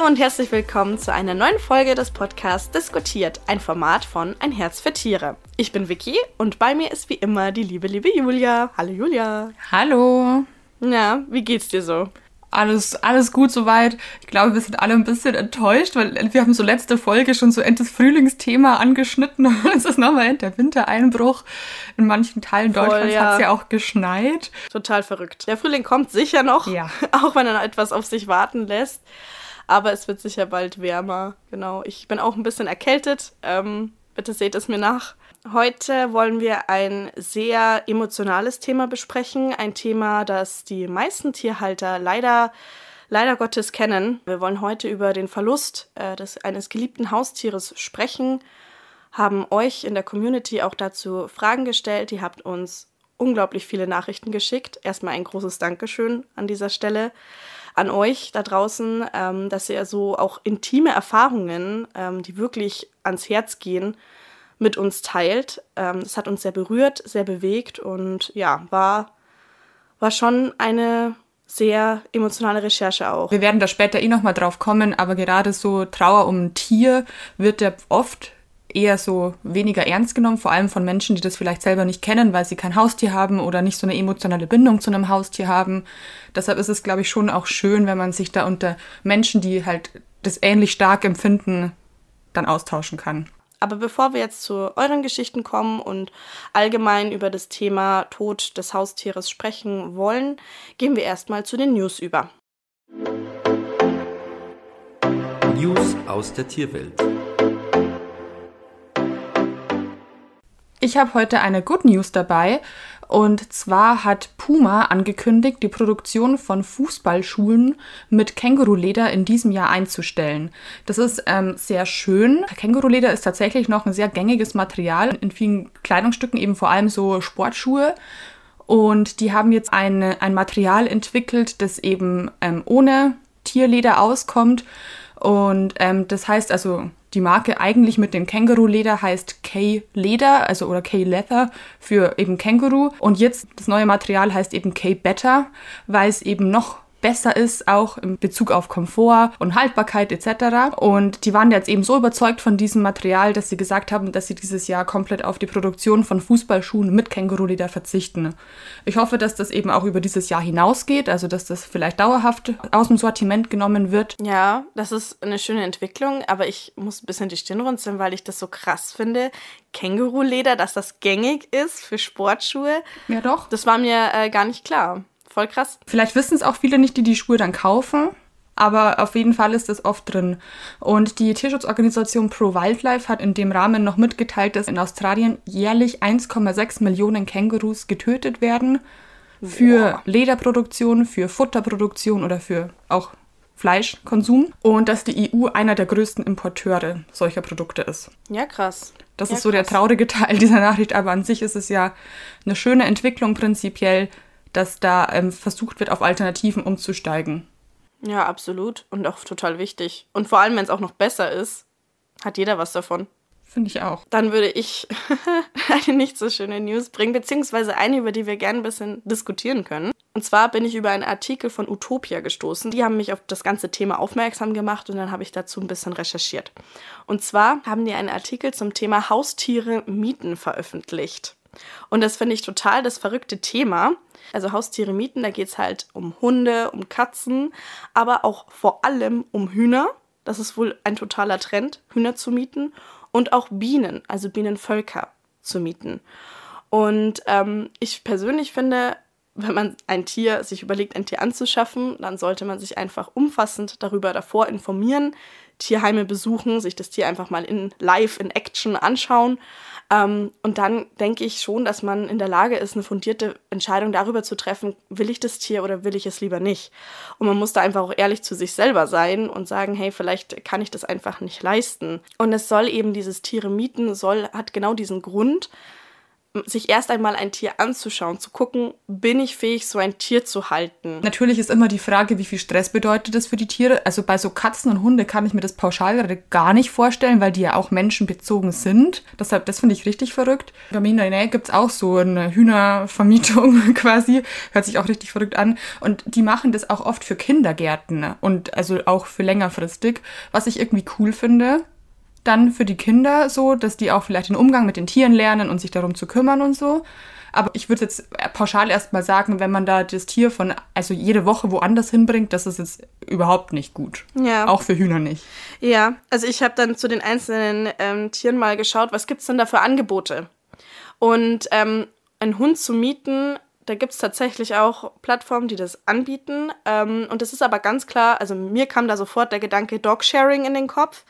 Hallo und herzlich willkommen zu einer neuen Folge des Podcasts Diskutiert, ein Format von Ein Herz für Tiere. Ich bin Vicky und bei mir ist wie immer die liebe, liebe Julia. Hallo Julia. Hallo. Ja, wie geht's dir so? Alles, alles gut soweit. Ich glaube, wir sind alle ein bisschen enttäuscht, weil wir haben so letzte Folge schon so End des Frühlingsthema angeschnitten und es ist nochmal der Wintereinbruch. In manchen Teilen Voll, Deutschlands ja. hat es ja auch geschneit. Total verrückt. Der Frühling kommt sicher noch, ja. auch wenn er etwas auf sich warten lässt. Aber es wird sicher bald wärmer. Genau. Ich bin auch ein bisschen erkältet. Ähm, bitte seht es mir nach. Heute wollen wir ein sehr emotionales Thema besprechen. Ein Thema, das die meisten Tierhalter leider, leider Gottes kennen. Wir wollen heute über den Verlust äh, des, eines geliebten Haustieres sprechen. Haben euch in der Community auch dazu Fragen gestellt. Ihr habt uns unglaublich viele Nachrichten geschickt. Erstmal ein großes Dankeschön an dieser Stelle an euch da draußen, ähm, dass ihr so auch intime Erfahrungen, ähm, die wirklich ans Herz gehen, mit uns teilt. Ähm, das hat uns sehr berührt, sehr bewegt und ja, war, war schon eine sehr emotionale Recherche auch. Wir werden da später eh nochmal drauf kommen, aber gerade so Trauer um ein Tier wird ja oft eher so weniger ernst genommen, vor allem von Menschen, die das vielleicht selber nicht kennen, weil sie kein Haustier haben oder nicht so eine emotionale Bindung zu einem Haustier haben. Deshalb ist es, glaube ich, schon auch schön, wenn man sich da unter Menschen, die halt das ähnlich stark empfinden, dann austauschen kann. Aber bevor wir jetzt zu euren Geschichten kommen und allgemein über das Thema Tod des Haustieres sprechen wollen, gehen wir erstmal zu den News über. News aus der Tierwelt. Ich habe heute eine Good News dabei. Und zwar hat Puma angekündigt, die Produktion von Fußballschuhen mit Känguruleder in diesem Jahr einzustellen. Das ist ähm, sehr schön. Känguruleder ist tatsächlich noch ein sehr gängiges Material. In vielen Kleidungsstücken eben vor allem so Sportschuhe. Und die haben jetzt eine, ein Material entwickelt, das eben ähm, ohne Tierleder auskommt. Und ähm, das heißt also, die Marke eigentlich mit dem Känguru-Leder heißt K-Leder, also oder K-Leather für eben Känguru. Und jetzt das neue Material heißt eben K-Better, weil es eben noch besser ist, auch in Bezug auf Komfort und Haltbarkeit etc. Und die waren jetzt eben so überzeugt von diesem Material, dass sie gesagt haben, dass sie dieses Jahr komplett auf die Produktion von Fußballschuhen mit Känguruleder verzichten. Ich hoffe, dass das eben auch über dieses Jahr hinausgeht, also dass das vielleicht dauerhaft aus dem Sortiment genommen wird. Ja, das ist eine schöne Entwicklung, aber ich muss ein bisschen die Stirn runzeln, weil ich das so krass finde. Känguruleder, dass das gängig ist für Sportschuhe. Ja, doch. Das war mir äh, gar nicht klar. Voll krass. Vielleicht wissen es auch viele nicht, die die Schuhe dann kaufen. Aber auf jeden Fall ist das oft drin. Und die Tierschutzorganisation Pro Wildlife hat in dem Rahmen noch mitgeteilt, dass in Australien jährlich 1,6 Millionen Kängurus getötet werden. Für Boah. Lederproduktion, für Futterproduktion oder für auch Fleischkonsum. Und dass die EU einer der größten Importeure solcher Produkte ist. Ja, krass. Das ja, ist so krass. der traurige Teil dieser Nachricht. Aber an sich ist es ja eine schöne Entwicklung prinzipiell dass da ähm, versucht wird, auf Alternativen umzusteigen. Ja, absolut. Und auch total wichtig. Und vor allem, wenn es auch noch besser ist, hat jeder was davon. Finde ich auch. Dann würde ich eine nicht so schöne News bringen, beziehungsweise eine, über die wir gerne ein bisschen diskutieren können. Und zwar bin ich über einen Artikel von Utopia gestoßen. Die haben mich auf das ganze Thema aufmerksam gemacht und dann habe ich dazu ein bisschen recherchiert. Und zwar haben die einen Artikel zum Thema Haustiere mieten veröffentlicht. Und das finde ich total das verrückte Thema. Also Haustiere mieten, da geht es halt um Hunde, um Katzen, aber auch vor allem um Hühner. Das ist wohl ein totaler Trend, Hühner zu mieten. Und auch Bienen, also Bienenvölker zu mieten. Und ähm, ich persönlich finde, wenn man ein Tier sich überlegt, ein Tier anzuschaffen, dann sollte man sich einfach umfassend darüber davor informieren, Tierheime besuchen, sich das Tier einfach mal in live, in Action anschauen. Ähm, und dann denke ich schon, dass man in der Lage ist, eine fundierte Entscheidung darüber zu treffen, will ich das Tier oder will ich es lieber nicht. Und man muss da einfach auch ehrlich zu sich selber sein und sagen, hey, vielleicht kann ich das einfach nicht leisten. Und es soll eben dieses Tiere mieten, soll, hat genau diesen Grund, sich erst einmal ein Tier anzuschauen, zu gucken, bin ich fähig, so ein Tier zu halten. Natürlich ist immer die Frage, wie viel Stress bedeutet das für die Tiere. Also bei so Katzen und Hunde kann ich mir das pauschal gerade gar nicht vorstellen, weil die ja auch menschenbezogen sind. Deshalb, das finde ich richtig verrückt. Bei mir in der Nähe gibt es auch so eine Hühnervermietung quasi. Hört sich auch richtig verrückt an. Und die machen das auch oft für Kindergärten und also auch für längerfristig, was ich irgendwie cool finde dann für die Kinder so, dass die auch vielleicht den Umgang mit den Tieren lernen und sich darum zu kümmern und so. Aber ich würde jetzt pauschal erstmal sagen, wenn man da das Tier von, also jede Woche woanders hinbringt, das ist jetzt überhaupt nicht gut. Ja. Auch für Hühner nicht. Ja, also ich habe dann zu den einzelnen ähm, Tieren mal geschaut, was gibt es denn da für Angebote? Und ähm, einen Hund zu mieten, da gibt es tatsächlich auch Plattformen, die das anbieten. Ähm, und das ist aber ganz klar, also mir kam da sofort der Gedanke Dogsharing in den Kopf.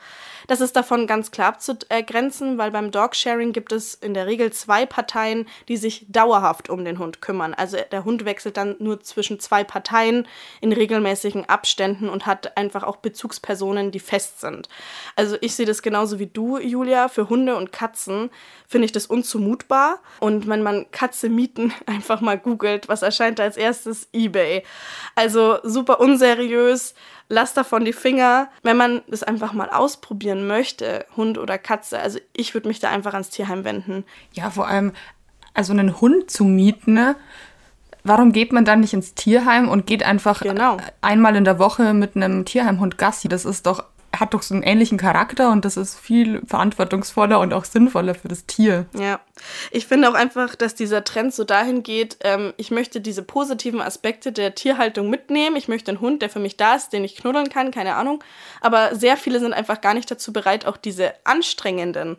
Das ist davon ganz klar abzugrenzen, weil beim Dogsharing gibt es in der Regel zwei Parteien, die sich dauerhaft um den Hund kümmern. Also der Hund wechselt dann nur zwischen zwei Parteien in regelmäßigen Abständen und hat einfach auch Bezugspersonen, die fest sind. Also ich sehe das genauso wie du, Julia. Für Hunde und Katzen finde ich das unzumutbar. Und wenn man Katze mieten einfach mal googelt, was erscheint als erstes? eBay. Also super unseriös lasst davon die Finger. Wenn man es einfach mal ausprobieren möchte, Hund oder Katze, also ich würde mich da einfach ans Tierheim wenden. Ja, vor allem, also einen Hund zu mieten, ne? Warum geht man dann nicht ins Tierheim und geht einfach genau. einmal in der Woche mit einem Tierheimhund Gassi? Das ist doch hat doch so einen ähnlichen Charakter und das ist viel verantwortungsvoller und auch sinnvoller für das Tier. Ja, ich finde auch einfach, dass dieser Trend so dahin geht, ähm, ich möchte diese positiven Aspekte der Tierhaltung mitnehmen. Ich möchte einen Hund, der für mich da ist, den ich knuddeln kann, keine Ahnung. Aber sehr viele sind einfach gar nicht dazu bereit, auch diese anstrengenden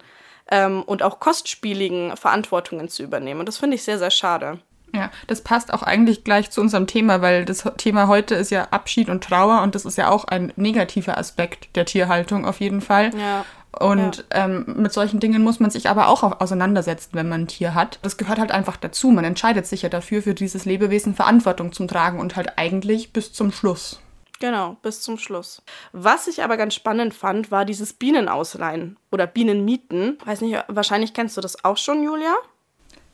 ähm, und auch kostspieligen Verantwortungen zu übernehmen. Und das finde ich sehr, sehr schade. Ja, das passt auch eigentlich gleich zu unserem Thema, weil das Thema heute ist ja Abschied und Trauer und das ist ja auch ein negativer Aspekt der Tierhaltung auf jeden Fall. Ja. Und ja. ähm, mit solchen Dingen muss man sich aber auch auseinandersetzen, wenn man ein Tier hat. Das gehört halt einfach dazu. Man entscheidet sich ja dafür, für dieses Lebewesen Verantwortung zu tragen und halt eigentlich bis zum Schluss. Genau, bis zum Schluss. Was ich aber ganz spannend fand, war dieses Bienenausleihen oder Bienenmieten. Weiß nicht, wahrscheinlich kennst du das auch schon, Julia?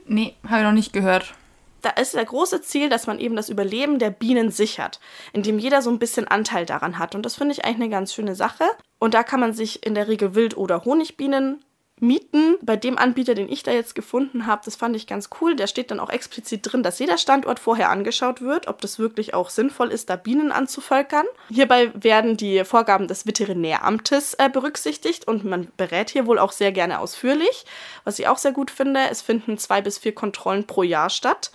Nee, habe ich noch nicht gehört da ist der große Ziel, dass man eben das Überleben der Bienen sichert, indem jeder so ein bisschen Anteil daran hat. Und das finde ich eigentlich eine ganz schöne Sache. Und da kann man sich in der Regel Wild- oder Honigbienen mieten. Bei dem Anbieter, den ich da jetzt gefunden habe, das fand ich ganz cool. Da steht dann auch explizit drin, dass jeder Standort vorher angeschaut wird, ob das wirklich auch sinnvoll ist, da Bienen anzuvölkern. Hierbei werden die Vorgaben des Veterinäramtes äh, berücksichtigt und man berät hier wohl auch sehr gerne ausführlich. Was ich auch sehr gut finde, es finden zwei bis vier Kontrollen pro Jahr statt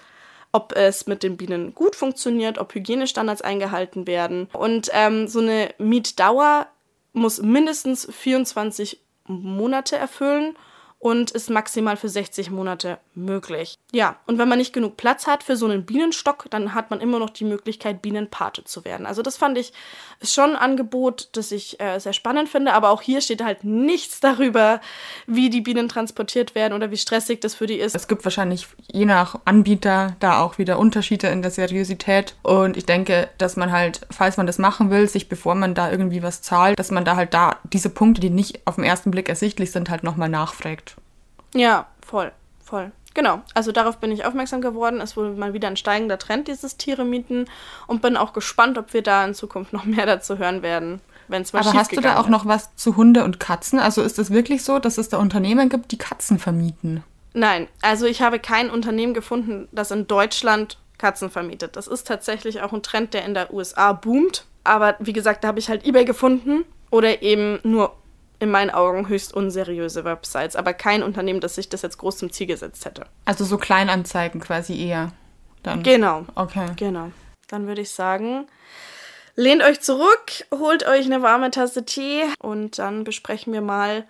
ob es mit den Bienen gut funktioniert, ob Hygienestandards eingehalten werden. Und ähm, so eine Mietdauer muss mindestens 24 Monate erfüllen und ist maximal für 60 Monate möglich. Ja, und wenn man nicht genug Platz hat für so einen Bienenstock, dann hat man immer noch die Möglichkeit, Bienenpate zu werden. Also das fand ich schon ein Angebot, das ich äh, sehr spannend finde, aber auch hier steht halt nichts darüber, wie die Bienen transportiert werden oder wie stressig das für die ist. Es gibt wahrscheinlich je nach Anbieter da auch wieder Unterschiede in der Seriosität und ich denke, dass man halt, falls man das machen will, sich bevor man da irgendwie was zahlt, dass man da halt da diese Punkte, die nicht auf den ersten Blick ersichtlich sind, halt nochmal nachfragt. Ja, voll, voll. Genau, also darauf bin ich aufmerksam geworden. Es wurde mal wieder ein steigender Trend, dieses Tiere mieten. Und bin auch gespannt, ob wir da in Zukunft noch mehr dazu hören werden. Wenn's mal Aber hast du da auch ist. noch was zu Hunde und Katzen? Also ist es wirklich so, dass es da Unternehmen gibt, die Katzen vermieten? Nein, also ich habe kein Unternehmen gefunden, das in Deutschland Katzen vermietet. Das ist tatsächlich auch ein Trend, der in der USA boomt. Aber wie gesagt, da habe ich halt eBay gefunden oder eben nur in meinen Augen höchst unseriöse Websites, aber kein Unternehmen, das sich das jetzt groß zum Ziel gesetzt hätte. Also so Kleinanzeigen quasi eher. Dann. Genau. Okay. Genau. Dann würde ich sagen, lehnt euch zurück, holt euch eine warme Tasse Tee und dann besprechen wir mal,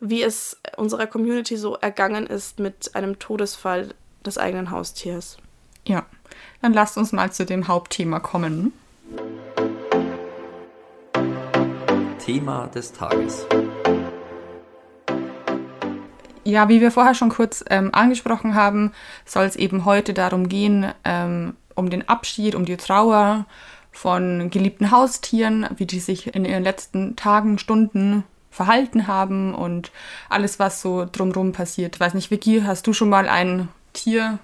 wie es unserer Community so ergangen ist mit einem Todesfall des eigenen Haustiers. Ja, dann lasst uns mal zu dem Hauptthema kommen. Thema des Tages. Ja, wie wir vorher schon kurz ähm, angesprochen haben, soll es eben heute darum gehen, ähm, um den Abschied, um die Trauer von geliebten Haustieren, wie die sich in ihren letzten Tagen, Stunden Verhalten haben und alles, was so drumrum passiert. Ich weiß nicht, Vicky, hast du schon mal ein Tier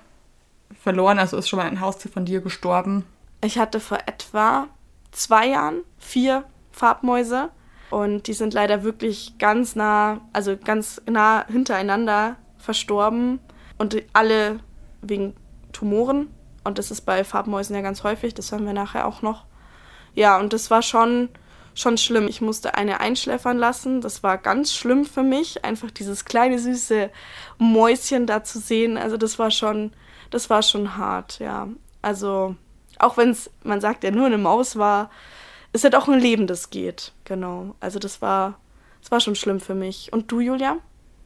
verloren? Also ist schon mal ein Haustier von dir gestorben? Ich hatte vor etwa zwei Jahren vier Farbmäuse und die sind leider wirklich ganz nah, also ganz nah hintereinander verstorben und alle wegen Tumoren. Und das ist bei Farbmäusen ja ganz häufig, das hören wir nachher auch noch. Ja, und das war schon, schon schlimm. Ich musste eine einschläfern lassen. Das war ganz schlimm für mich, einfach dieses kleine süße Mäuschen da zu sehen. Also das war schon, das war schon hart, ja. Also auch wenn es, man sagt ja nur eine Maus war, ist halt auch ein Leben, das geht. Genau. Also das war, das war schon schlimm für mich. Und du, Julia?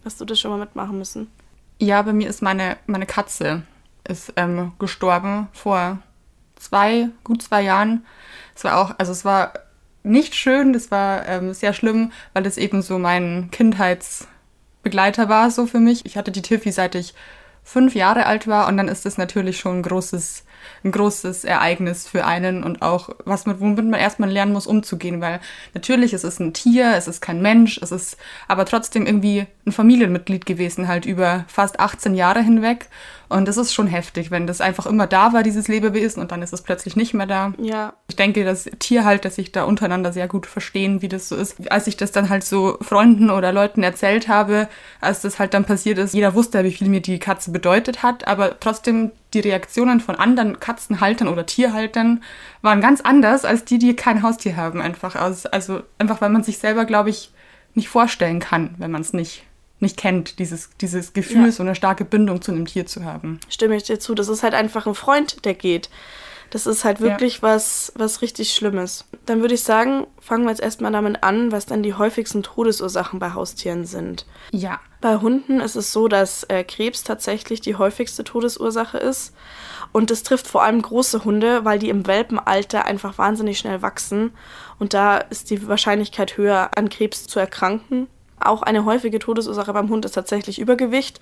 Hast du das schon mal mitmachen müssen? Ja, bei mir ist meine, meine Katze ist ähm, gestorben vor zwei, gut zwei Jahren. Es war auch, also es war nicht schön, das war ähm, sehr schlimm, weil es eben so mein Kindheitsbegleiter war, so für mich. Ich hatte die Tiffy seit ich fünf Jahre alt war und dann ist das natürlich schon ein großes ein großes Ereignis für einen und auch was mit womit man erstmal lernen muss umzugehen, weil natürlich es ist ein Tier, es ist kein Mensch, es ist aber trotzdem irgendwie ein Familienmitglied gewesen halt über fast 18 Jahre hinweg und das ist schon heftig, wenn das einfach immer da war, dieses Lebewesen und dann ist es plötzlich nicht mehr da. Ja. Ich denke, dass Tierhalter sich da untereinander sehr gut verstehen, wie das so ist. Als ich das dann halt so Freunden oder Leuten erzählt habe, als das halt dann passiert ist, jeder wusste, wie viel mir die Katze bedeutet hat, aber trotzdem die Reaktionen von anderen Katzenhaltern oder Tierhaltern waren ganz anders als die, die kein Haustier haben. Einfach aus, also einfach, weil man sich selber, glaube ich, nicht vorstellen kann, wenn man es nicht nicht kennt, dieses, dieses Gefühl, ja. so eine starke Bindung zu einem Tier zu haben. Stimme ich dir zu. Das ist halt einfach ein Freund, der geht. Das ist halt wirklich ja. was, was richtig Schlimmes. Dann würde ich sagen, fangen wir jetzt erstmal damit an, was dann die häufigsten Todesursachen bei Haustieren sind. Ja. Bei Hunden ist es so, dass äh, Krebs tatsächlich die häufigste Todesursache ist. Und das trifft vor allem große Hunde, weil die im Welpenalter einfach wahnsinnig schnell wachsen. Und da ist die Wahrscheinlichkeit höher, an Krebs zu erkranken. Auch eine häufige Todesursache beim Hund ist tatsächlich Übergewicht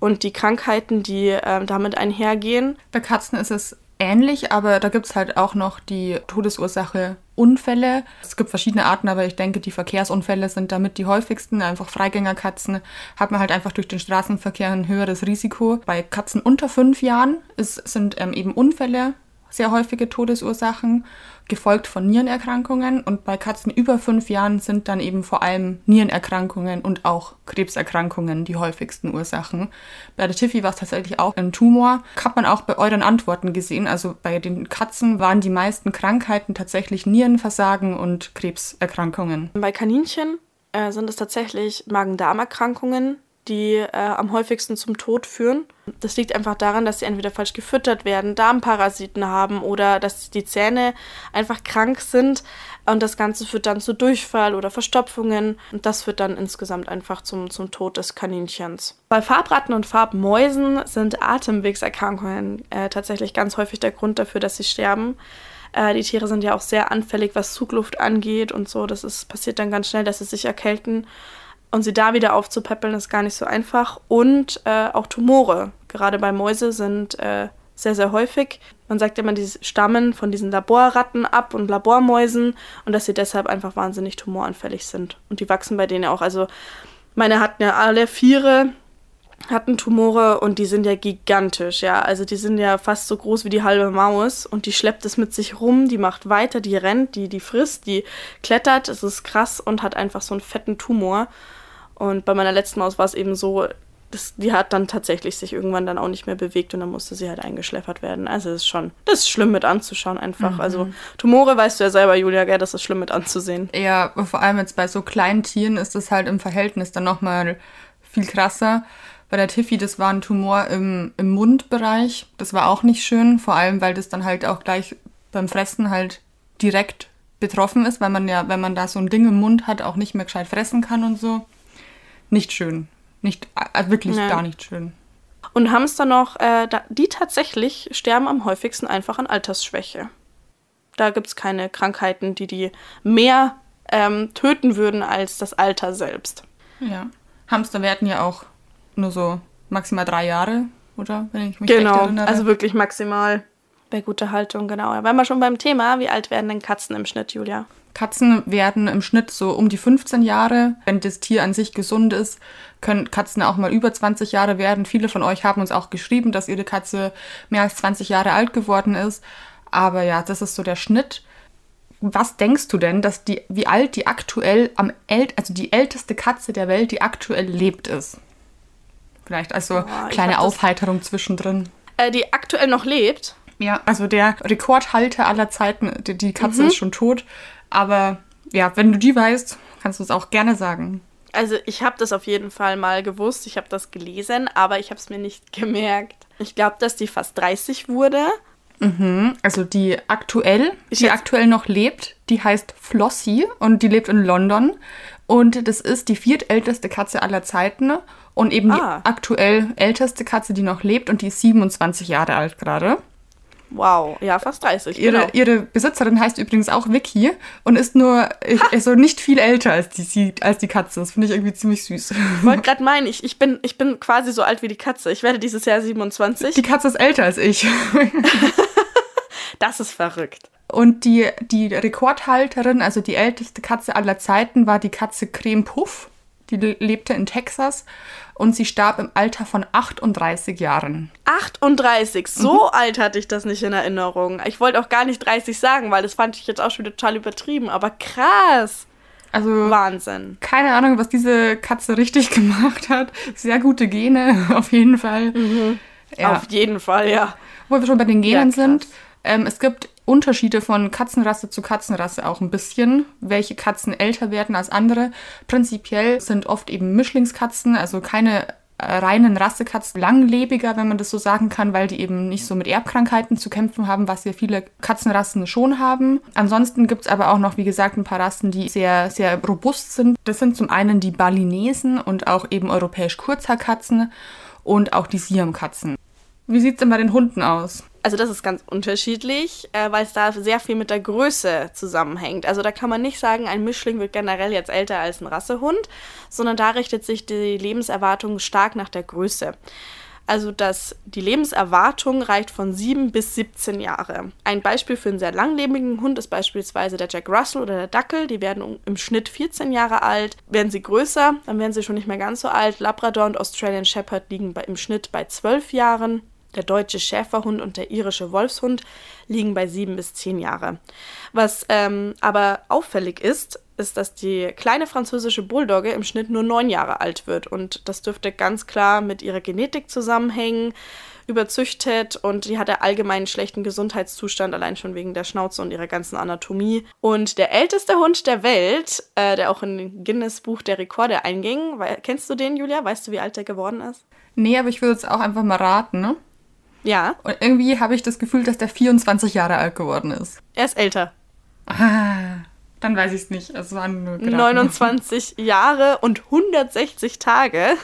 und die Krankheiten, die äh, damit einhergehen. Bei Katzen ist es ähnlich, aber da gibt es halt auch noch die Todesursache Unfälle. Es gibt verschiedene Arten, aber ich denke, die Verkehrsunfälle sind damit die häufigsten. Einfach Freigängerkatzen hat man halt einfach durch den Straßenverkehr ein höheres Risiko. Bei Katzen unter fünf Jahren ist, sind ähm, eben Unfälle sehr häufige Todesursachen, gefolgt von Nierenerkrankungen. Und bei Katzen über fünf Jahren sind dann eben vor allem Nierenerkrankungen und auch Krebserkrankungen die häufigsten Ursachen. Bei der Tiffy war es tatsächlich auch ein Tumor. Hat man auch bei euren Antworten gesehen. Also bei den Katzen waren die meisten Krankheiten tatsächlich Nierenversagen und Krebserkrankungen. Bei Kaninchen äh, sind es tatsächlich Magen-Darm-Erkrankungen, die äh, am häufigsten zum Tod führen. Das liegt einfach daran, dass sie entweder falsch gefüttert werden, Darmparasiten haben oder dass die Zähne einfach krank sind. Und das Ganze führt dann zu Durchfall oder Verstopfungen. Und das führt dann insgesamt einfach zum, zum Tod des Kaninchens. Bei Farbratten und Farbmäusen sind Atemwegserkrankungen äh, tatsächlich ganz häufig der Grund dafür, dass sie sterben. Äh, die Tiere sind ja auch sehr anfällig, was Zugluft angeht und so. Das ist, passiert dann ganz schnell, dass sie sich erkälten. Und sie da wieder aufzupäppeln, ist gar nicht so einfach. Und äh, auch Tumore, gerade bei Mäuse, sind äh, sehr, sehr häufig. Man sagt immer, die stammen von diesen Laborratten ab und Labormäusen und dass sie deshalb einfach wahnsinnig tumoranfällig sind. Und die wachsen bei denen auch. Also meine hatten ja alle Viere, hatten Tumore und die sind ja gigantisch, ja. Also die sind ja fast so groß wie die halbe Maus und die schleppt es mit sich rum, die macht weiter, die rennt, die, die frisst, die klettert, es ist krass und hat einfach so einen fetten Tumor. Und bei meiner letzten Maus war es eben so, das, die hat dann tatsächlich sich irgendwann dann auch nicht mehr bewegt und dann musste sie halt eingeschläfert werden. Also es ist schon, das ist schlimm mit anzuschauen einfach. Mhm. Also Tumore weißt du ja selber, Julia, gell, das ist schlimm mit anzusehen. Ja, vor allem jetzt bei so kleinen Tieren ist das halt im Verhältnis dann nochmal viel krasser. Bei der Tiffy, das war ein Tumor im, im Mundbereich. Das war auch nicht schön, vor allem weil das dann halt auch gleich beim Fressen halt direkt betroffen ist, weil man ja, wenn man da so ein Ding im Mund hat, auch nicht mehr gescheit fressen kann und so nicht schön. Nicht, also wirklich nee. gar nicht schön. Und Hamster noch, äh, die tatsächlich sterben am häufigsten einfach an Altersschwäche. Da gibt es keine Krankheiten, die die mehr ähm, töten würden als das Alter selbst. Ja. Hamster werden ja auch nur so maximal drei Jahre, oder? Wenn ich mich genau, also wirklich maximal. Bei guter Haltung, genau. Da wir schon beim Thema. Wie alt werden denn Katzen im Schnitt, Julia? Katzen werden im Schnitt so um die 15 Jahre. Wenn das Tier an sich gesund ist, können Katzen auch mal über 20 Jahre werden. Viele von euch haben uns auch geschrieben, dass ihre Katze mehr als 20 Jahre alt geworden ist. Aber ja, das ist so der Schnitt. Was denkst du denn, dass die, wie alt die aktuell am äl also die älteste Katze der Welt, die aktuell lebt, ist? Vielleicht also Boah, kleine Aufheiterung zwischendrin. Äh, die aktuell noch lebt. Ja, also der Rekordhalter aller Zeiten, die, die Katze ist schon tot. Aber ja, wenn du die weißt, kannst du es auch gerne sagen. Also ich habe das auf jeden Fall mal gewusst, ich habe das gelesen, aber ich habe es mir nicht gemerkt. Ich glaube, dass die fast 30 wurde. Also die aktuell, Ich die aktuell noch lebt, die heißt Flossie und die lebt in London. Und das ist die viertälteste Katze aller Zeiten und eben Ah. die aktuell älteste Katze, die noch lebt und die ist 27 Jahre alt gerade. Wow, ja, fast 30. Ihre, genau. ihre Besitzerin heißt übrigens auch Vicky und ist nur ich, also nicht viel älter als die, als die Katze. Das finde ich irgendwie ziemlich süß. Ich wollte gerade meinen, ich, ich, bin, ich bin quasi so alt wie die Katze. Ich werde dieses Jahr 27. Die Katze ist älter als ich. Das ist verrückt. Und die, die Rekordhalterin, also die älteste Katze aller Zeiten, war die Katze Creme Puff. Die le- lebte in Texas und sie starb im Alter von 38 Jahren. 38, so alt hatte ich das nicht in Erinnerung. Ich wollte auch gar nicht 30 sagen, weil das fand ich jetzt auch schon wieder total übertrieben. Aber krass. Also Wahnsinn. keine Ahnung, was diese Katze richtig gemacht hat. Sehr gute Gene, auf jeden Fall. Ja. Auf jeden Fall, ja. Wo wir schon bei den Genen Ja, sind, ähm, es gibt Unterschiede von Katzenrasse zu Katzenrasse auch ein bisschen, welche Katzen älter werden als andere. Prinzipiell sind oft eben Mischlingskatzen, also keine äh, reinen Rassekatzen, langlebiger, wenn man das so sagen kann, weil die eben nicht so mit Erbkrankheiten zu kämpfen haben, was ja viele Katzenrassen schon haben. Ansonsten gibt es aber auch noch, wie gesagt, ein paar Rassen, die sehr, sehr robust sind. Das sind zum einen die Balinesen und auch eben europäisch Kurzhaarkatzen und auch die Siamkatzen. Wie sieht's denn bei den Hunden aus? Also das ist ganz unterschiedlich, äh, weil es da sehr viel mit der Größe zusammenhängt. Also da kann man nicht sagen, ein Mischling wird generell jetzt älter als ein Rassehund, sondern da richtet sich die Lebenserwartung stark nach der Größe. Also dass die Lebenserwartung reicht von 7 bis 17 Jahre. Ein Beispiel für einen sehr langlebigen Hund ist beispielsweise der Jack Russell oder der Dackel. Die werden im Schnitt 14 Jahre alt. Werden sie größer, dann werden sie schon nicht mehr ganz so alt. Labrador und Australian Shepherd liegen bei, im Schnitt bei 12 Jahren. Der deutsche Schäferhund und der irische Wolfshund liegen bei sieben bis zehn Jahre. Was ähm, aber auffällig ist, ist, dass die kleine französische Bulldogge im Schnitt nur neun Jahre alt wird. Und das dürfte ganz klar mit ihrer Genetik zusammenhängen, überzüchtet und die hat einen allgemeinen schlechten Gesundheitszustand, allein schon wegen der Schnauze und ihrer ganzen Anatomie. Und der älteste Hund der Welt, äh, der auch in den Guinness-Buch der Rekorde einging, kennst du den, Julia? Weißt du, wie alt der geworden ist? Nee, aber ich würde jetzt auch einfach mal raten, ne? Ja, Und irgendwie habe ich das Gefühl, dass der 24 Jahre alt geworden ist. er ist älter. Ah, dann weiß ich es nicht. Es waren nur geraten. 29 Jahre und 160 Tage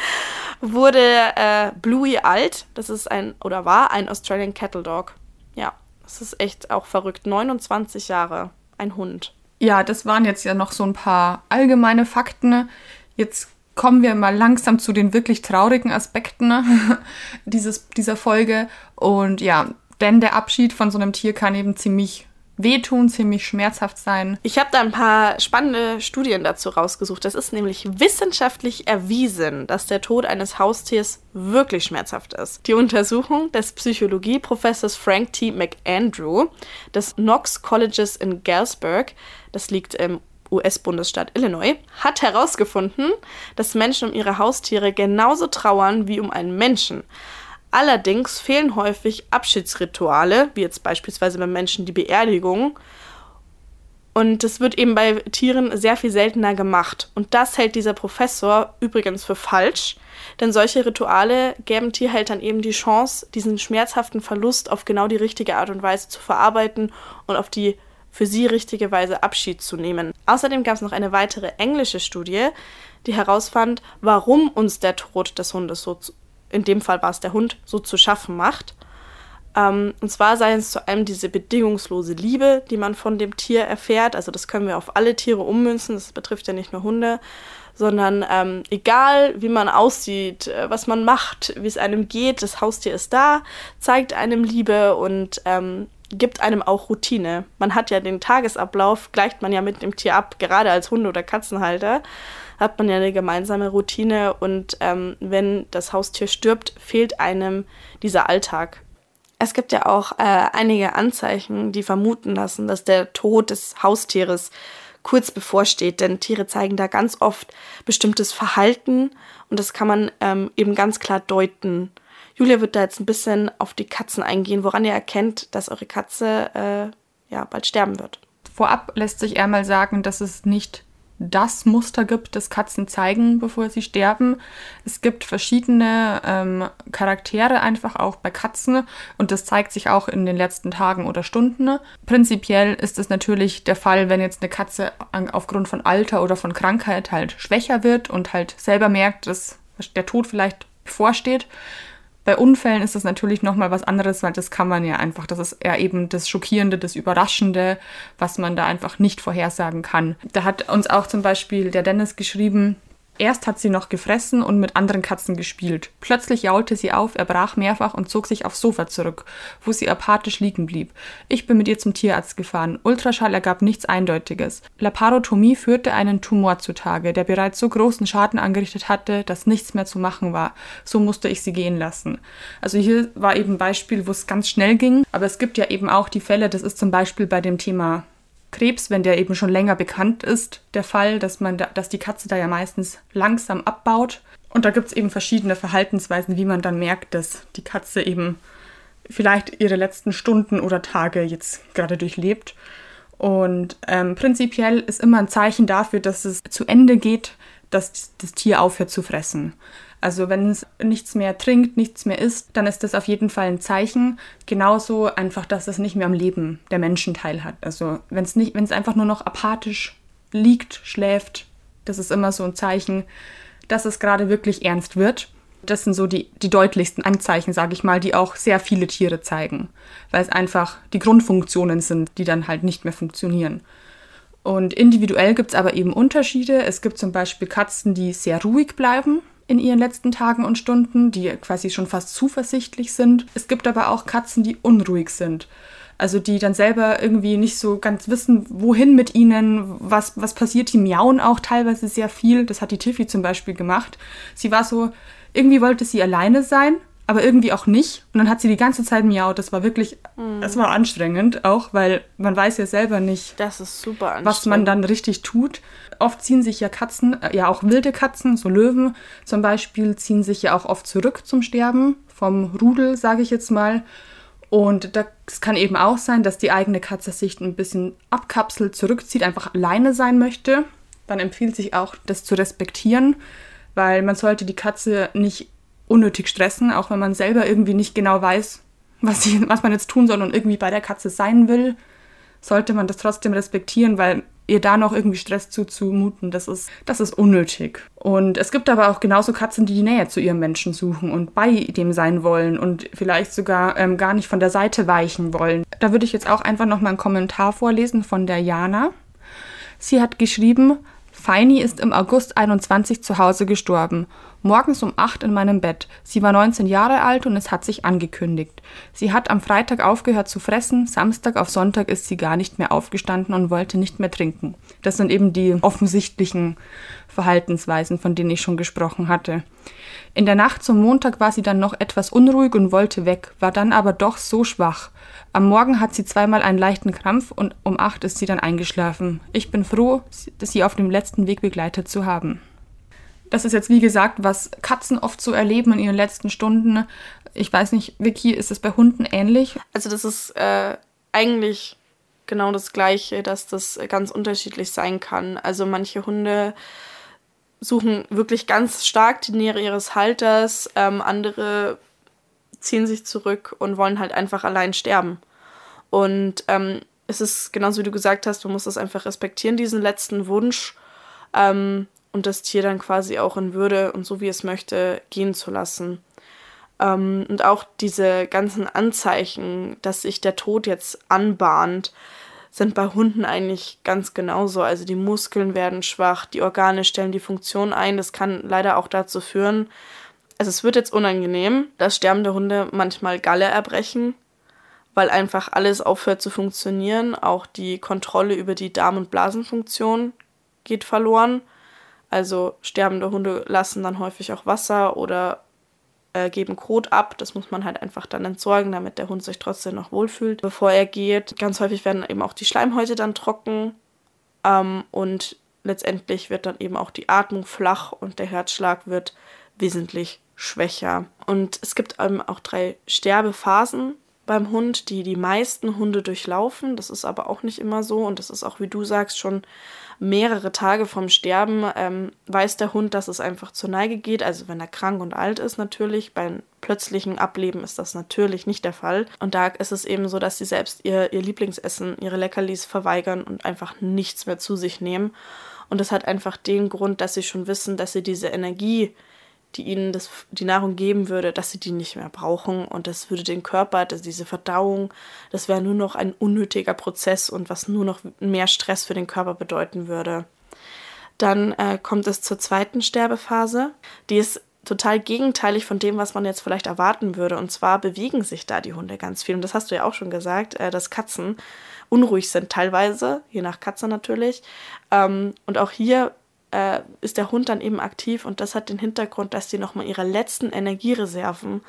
wurde äh, Bluey alt. Das ist ein, oder war ein Australian Cattle Dog. Ja, das ist echt auch verrückt. 29 Jahre, ein Hund. Ja, das waren jetzt ja noch so ein paar allgemeine Fakten. Jetzt kommen wir mal langsam zu den wirklich traurigen Aspekten dieses, dieser Folge. Und ja, denn der Abschied von so einem Tier kann eben ziemlich wehtun, ziemlich schmerzhaft sein. Ich habe da ein paar spannende Studien dazu rausgesucht. Das ist nämlich wissenschaftlich erwiesen, dass der Tod eines Haustiers wirklich schmerzhaft ist. Die Untersuchung des Psychologieprofessors Frank T. McAndrew des Knox Colleges in Galesburg, das liegt im US-Bundesstaat Illinois, hat herausgefunden, dass Menschen um ihre Haustiere genauso trauern wie um einen Menschen. Allerdings fehlen häufig Abschiedsrituale, wie jetzt beispielsweise bei Menschen die Beerdigung. Und das wird eben bei Tieren sehr viel seltener gemacht. Und das hält dieser Professor übrigens für falsch, denn solche Rituale geben Tierhaltern eben die Chance, diesen schmerzhaften Verlust auf genau die richtige Art und Weise zu verarbeiten und auf die für sie richtige Weise Abschied zu nehmen. Außerdem gab es noch eine weitere englische Studie, die herausfand, warum uns der Tod des Hundes so, zu, in dem Fall war es der Hund, so zu schaffen macht. Ähm, und zwar sei es zu einem diese bedingungslose Liebe, die man von dem Tier erfährt. Also das können wir auf alle Tiere ummünzen, das betrifft ja nicht nur Hunde, sondern ähm, egal wie man aussieht, äh, was man macht, wie es einem geht, das Haustier ist da, zeigt einem Liebe und ähm, gibt einem auch Routine. Man hat ja den Tagesablauf, gleicht man ja mit dem Tier ab, gerade als Hunde- oder Katzenhalter hat man ja eine gemeinsame Routine und ähm, wenn das Haustier stirbt, fehlt einem dieser Alltag. Es gibt ja auch äh, einige Anzeichen, die vermuten lassen, dass der Tod des Haustieres kurz bevorsteht, denn Tiere zeigen da ganz oft bestimmtes Verhalten und das kann man ähm, eben ganz klar deuten. Julia wird da jetzt ein bisschen auf die Katzen eingehen, woran ihr erkennt, dass eure Katze äh, ja bald sterben wird. Vorab lässt sich einmal sagen, dass es nicht das Muster gibt, das Katzen zeigen, bevor sie sterben. Es gibt verschiedene ähm, Charaktere einfach auch bei Katzen und das zeigt sich auch in den letzten Tagen oder Stunden. Prinzipiell ist es natürlich der Fall, wenn jetzt eine Katze aufgrund von Alter oder von Krankheit halt schwächer wird und halt selber merkt, dass der Tod vielleicht bevorsteht bei Unfällen ist das natürlich nochmal was anderes, weil das kann man ja einfach, das ist eher eben das Schockierende, das Überraschende, was man da einfach nicht vorhersagen kann. Da hat uns auch zum Beispiel der Dennis geschrieben, Erst hat sie noch gefressen und mit anderen Katzen gespielt. Plötzlich jaulte sie auf, erbrach mehrfach und zog sich aufs Sofa zurück, wo sie apathisch liegen blieb. Ich bin mit ihr zum Tierarzt gefahren. Ultraschall ergab nichts Eindeutiges. Laparotomie führte einen Tumor zutage, der bereits so großen Schaden angerichtet hatte, dass nichts mehr zu machen war. So musste ich sie gehen lassen. Also hier war eben ein Beispiel, wo es ganz schnell ging, aber es gibt ja eben auch die Fälle, das ist zum Beispiel bei dem Thema Krebs, wenn der eben schon länger bekannt ist, der Fall, dass, man da, dass die Katze da ja meistens langsam abbaut. Und da gibt es eben verschiedene Verhaltensweisen, wie man dann merkt, dass die Katze eben vielleicht ihre letzten Stunden oder Tage jetzt gerade durchlebt. Und ähm, prinzipiell ist immer ein Zeichen dafür, dass es zu Ende geht, dass das Tier aufhört zu fressen. Also wenn es nichts mehr trinkt, nichts mehr isst, dann ist das auf jeden Fall ein Zeichen. Genauso einfach, dass es nicht mehr am Leben der Menschen teilhat. Also wenn es nicht, wenn es einfach nur noch apathisch liegt, schläft, das ist immer so ein Zeichen, dass es gerade wirklich ernst wird. Das sind so die, die deutlichsten Anzeichen, sage ich mal, die auch sehr viele Tiere zeigen, weil es einfach die Grundfunktionen sind, die dann halt nicht mehr funktionieren. Und individuell gibt es aber eben Unterschiede. Es gibt zum Beispiel Katzen, die sehr ruhig bleiben, in ihren letzten Tagen und Stunden, die quasi schon fast zuversichtlich sind. Es gibt aber auch Katzen, die unruhig sind. Also die dann selber irgendwie nicht so ganz wissen, wohin mit ihnen, was, was passiert. Die miauen auch teilweise sehr viel. Das hat die Tiffy zum Beispiel gemacht. Sie war so, irgendwie wollte sie alleine sein, aber irgendwie auch nicht. Und dann hat sie die ganze Zeit miaut. Das war wirklich, mhm. das war anstrengend auch, weil man weiß ja selber nicht, was man dann richtig tut. Oft ziehen sich ja Katzen, äh, ja auch wilde Katzen, so Löwen zum Beispiel, ziehen sich ja auch oft zurück zum Sterben vom Rudel, sage ich jetzt mal. Und das kann eben auch sein, dass die eigene Katze sich ein bisschen abkapselt, zurückzieht, einfach alleine sein möchte. Dann empfiehlt sich auch, das zu respektieren, weil man sollte die Katze nicht unnötig stressen, auch wenn man selber irgendwie nicht genau weiß, was, ich, was man jetzt tun soll und irgendwie bei der Katze sein will, sollte man das trotzdem respektieren, weil ihr da noch irgendwie Stress zuzumuten, das ist, das ist unnötig. Und es gibt aber auch genauso Katzen, die die Nähe zu ihrem Menschen suchen und bei dem sein wollen und vielleicht sogar ähm, gar nicht von der Seite weichen wollen. Da würde ich jetzt auch einfach noch mal einen Kommentar vorlesen von der Jana. Sie hat geschrieben, Feini ist im August 21 zu Hause gestorben. Morgens um 8 in meinem Bett. Sie war 19 Jahre alt und es hat sich angekündigt. Sie hat am Freitag aufgehört zu fressen, Samstag auf Sonntag ist sie gar nicht mehr aufgestanden und wollte nicht mehr trinken. Das sind eben die offensichtlichen Verhaltensweisen, von denen ich schon gesprochen hatte. In der Nacht zum Montag war sie dann noch etwas unruhig und wollte weg, war dann aber doch so schwach. Am Morgen hat sie zweimal einen leichten Krampf und um acht ist sie dann eingeschlafen. Ich bin froh, sie auf dem letzten Weg begleitet zu haben. Das ist jetzt wie gesagt, was Katzen oft so erleben in ihren letzten Stunden. Ich weiß nicht, Vicky, ist es bei Hunden ähnlich? Also das ist äh, eigentlich genau das Gleiche, dass das ganz unterschiedlich sein kann. Also manche Hunde suchen wirklich ganz stark die Nähe ihres Halters, ähm, andere ziehen sich zurück und wollen halt einfach allein sterben. Und ähm, es ist genauso wie du gesagt hast, du musst das einfach respektieren, diesen letzten Wunsch. Ähm, und das Tier dann quasi auch in Würde und so wie es möchte gehen zu lassen. Ähm, und auch diese ganzen Anzeichen, dass sich der Tod jetzt anbahnt, sind bei Hunden eigentlich ganz genauso. Also die Muskeln werden schwach, die Organe stellen die Funktion ein. Das kann leider auch dazu führen, also es wird jetzt unangenehm, dass sterbende Hunde manchmal Galle erbrechen, weil einfach alles aufhört zu funktionieren. Auch die Kontrolle über die Darm- und Blasenfunktion geht verloren. Also sterbende Hunde lassen dann häufig auch Wasser oder äh, geben Kot ab. Das muss man halt einfach dann entsorgen, damit der Hund sich trotzdem noch wohlfühlt, bevor er geht. Ganz häufig werden eben auch die Schleimhäute dann trocken ähm, und letztendlich wird dann eben auch die Atmung flach und der Herzschlag wird wesentlich schwächer. Und es gibt eben auch drei Sterbephasen beim Hund, die die meisten Hunde durchlaufen. Das ist aber auch nicht immer so und das ist auch, wie du sagst, schon mehrere Tage vom Sterben ähm, weiß der Hund, dass es einfach zur Neige geht. Also wenn er krank und alt ist natürlich. Beim plötzlichen Ableben ist das natürlich nicht der Fall. Und da ist es eben so, dass sie selbst ihr, ihr Lieblingsessen, ihre Leckerlis verweigern und einfach nichts mehr zu sich nehmen. Und das hat einfach den Grund, dass sie schon wissen, dass sie diese Energie, die ihnen das, die Nahrung geben würde, dass sie die nicht mehr brauchen und das würde den Körper, das, diese Verdauung, das wäre nur noch ein unnötiger Prozess und was nur noch mehr Stress für den Körper bedeuten würde. Dann äh, kommt es zur zweiten Sterbephase. Die ist total gegenteilig von dem, was man jetzt vielleicht erwarten würde. Und zwar bewegen sich da die Hunde ganz viel. Und das hast du ja auch schon gesagt, äh, dass Katzen unruhig sind teilweise, je nach Katze natürlich. Ähm, und auch hier äh, ist der Hund dann eben aktiv und das hat den Hintergrund, dass die nochmal ihre letzten Energiereserven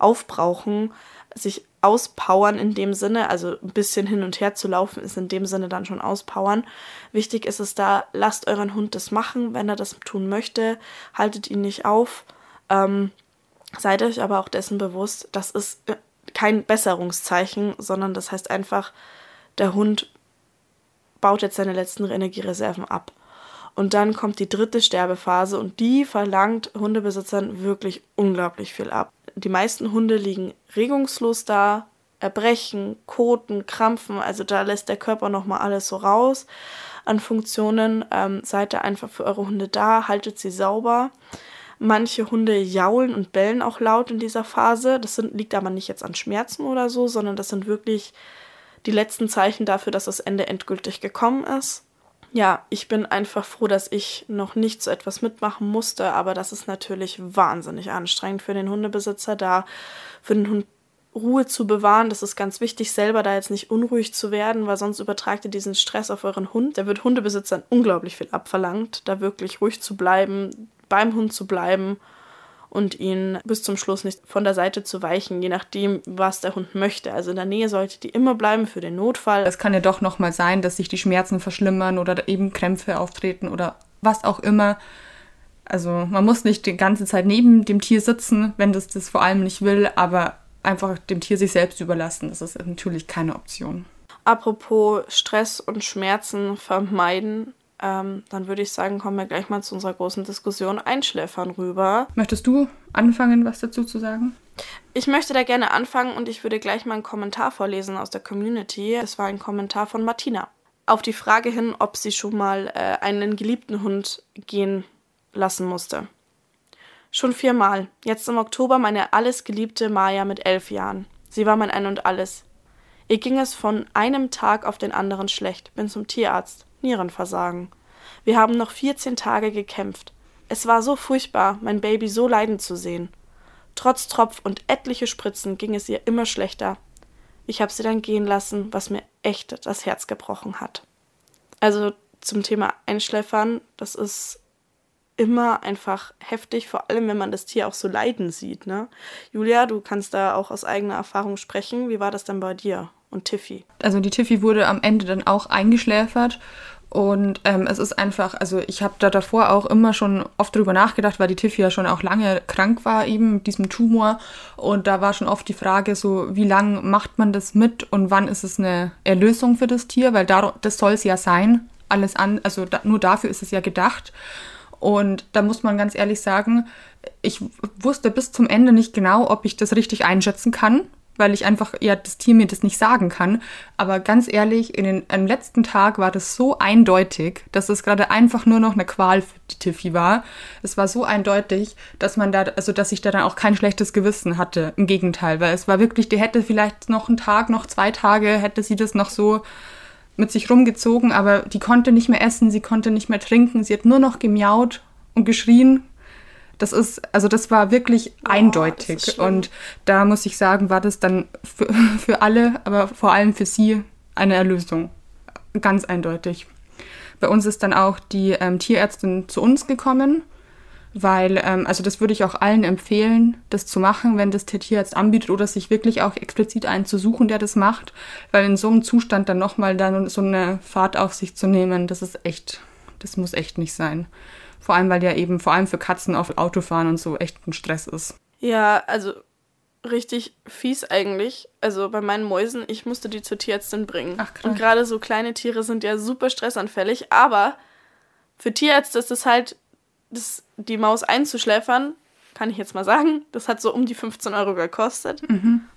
aufbrauchen, sich auspowern in dem Sinne, also ein bisschen hin und her zu laufen, ist in dem Sinne dann schon auspowern. Wichtig ist es da, lasst euren Hund das machen, wenn er das tun möchte, haltet ihn nicht auf. Ähm, seid euch aber auch dessen bewusst, das ist äh, kein Besserungszeichen, sondern das heißt einfach, der Hund baut jetzt seine letzten Energiereserven ab. Und dann kommt die dritte Sterbephase und die verlangt Hundebesitzern wirklich unglaublich viel ab. Die meisten Hunde liegen regungslos da, erbrechen, koten, krampfen, also da lässt der Körper nochmal alles so raus an Funktionen. Ähm, seid ihr einfach für eure Hunde da, haltet sie sauber. Manche Hunde jaulen und bellen auch laut in dieser Phase. Das sind, liegt aber nicht jetzt an Schmerzen oder so, sondern das sind wirklich die letzten Zeichen dafür, dass das Ende endgültig gekommen ist ja, ich bin einfach froh, dass ich noch nicht so etwas mitmachen musste, aber das ist natürlich wahnsinnig anstrengend für den Hundebesitzer, da für den Hund Ruhe zu bewahren. Das ist ganz wichtig, selber da jetzt nicht unruhig zu werden, weil sonst übertragt ihr diesen Stress auf euren Hund. Da wird Hundebesitzern unglaublich viel abverlangt, da wirklich ruhig zu bleiben, beim Hund zu bleiben und ihn bis zum Schluss nicht von der Seite zu weichen, je nachdem, was der Hund möchte. Also in der Nähe sollte die immer bleiben für den Notfall. Es kann ja doch nochmal sein, dass sich die Schmerzen verschlimmern oder eben Krämpfe auftreten oder was auch immer. Also man muss nicht die ganze Zeit neben dem Tier sitzen, wenn das das vor allem nicht will, aber einfach dem Tier sich selbst überlassen. Das ist natürlich keine Option. Apropos Stress und Schmerzen vermeiden, ähm, dann würde ich sagen, kommen wir gleich mal zu unserer großen Diskussion Einschläfern rüber. Möchtest du anfangen, was dazu zu sagen? Ich möchte da gerne anfangen und ich würde gleich mal einen Kommentar vorlesen aus der Community. Es war ein Kommentar von Martina. Auf die Frage hin, ob sie schon mal äh, einen geliebten Hund gehen lassen musste. Schon viermal. Jetzt im Oktober meine alles geliebte Maya mit elf Jahren. Sie war mein Ein und Alles. Ihr ging es von einem Tag auf den anderen schlecht. Bin zum Tierarzt. Nierenversagen. Wir haben noch 14 Tage gekämpft. Es war so furchtbar, mein Baby so leiden zu sehen. Trotz Tropf und etliche Spritzen ging es ihr immer schlechter. Ich habe sie dann gehen lassen, was mir echt das Herz gebrochen hat. Also zum Thema Einschläfern, das ist immer einfach heftig, vor allem wenn man das Tier auch so leiden sieht. Ne? Julia, du kannst da auch aus eigener Erfahrung sprechen. Wie war das denn bei dir und Tiffy? Also die Tiffy wurde am Ende dann auch eingeschläfert und ähm, es ist einfach, also ich habe da davor auch immer schon oft drüber nachgedacht, weil die Tiffy ja schon auch lange krank war, eben mit diesem Tumor. Und da war schon oft die Frage, so wie lange macht man das mit und wann ist es eine Erlösung für das Tier? Weil da, das soll es ja sein. Alles an, also da, nur dafür ist es ja gedacht. Und da muss man ganz ehrlich sagen, ich wusste bis zum Ende nicht genau, ob ich das richtig einschätzen kann, weil ich einfach ja das Tier mir das nicht sagen kann. Aber ganz ehrlich, in den, am letzten Tag war das so eindeutig, dass es gerade einfach nur noch eine Qual für die Tiffy war. Es war so eindeutig, dass man da, also dass ich da dann auch kein schlechtes Gewissen hatte. Im Gegenteil, weil es war wirklich, die hätte vielleicht noch einen Tag, noch zwei Tage, hätte sie das noch so mit sich rumgezogen, aber die konnte nicht mehr essen, sie konnte nicht mehr trinken, sie hat nur noch gemiaut und geschrien. Das ist, also das war wirklich Oh, eindeutig. und da muss ich sagen, war das dann für, für alle, aber vor allem für sie eine Erlösung. Ganz eindeutig. Bei uns ist dann auch die ähm, Tierärztin zu uns gekommen, weil, ähm, also das würde ich auch allen empfehlen, das zu machen, wenn das der Tierarzt anbietet oder sich wirklich auch explizit einen zu suchen, der das macht, weil in so einem Zustand dann nochmal dann so eine Fahrt auf sich zu nehmen, das ist echt, das muss echt nicht sein. Vor allem, weil der eben vor allem für Katzen auf Autofahren und so echt ein Stress ist. Ja, also richtig fies eigentlich. Also bei meinen Mäusen, ich musste die zur Tierärztin bringen. Ach, krass. Und gerade so kleine Tiere sind ja super stressanfällig, aber für Tierärzte ist es halt, das, die Maus einzuschläfern, kann ich jetzt mal sagen, das hat so um die 15 Euro gekostet.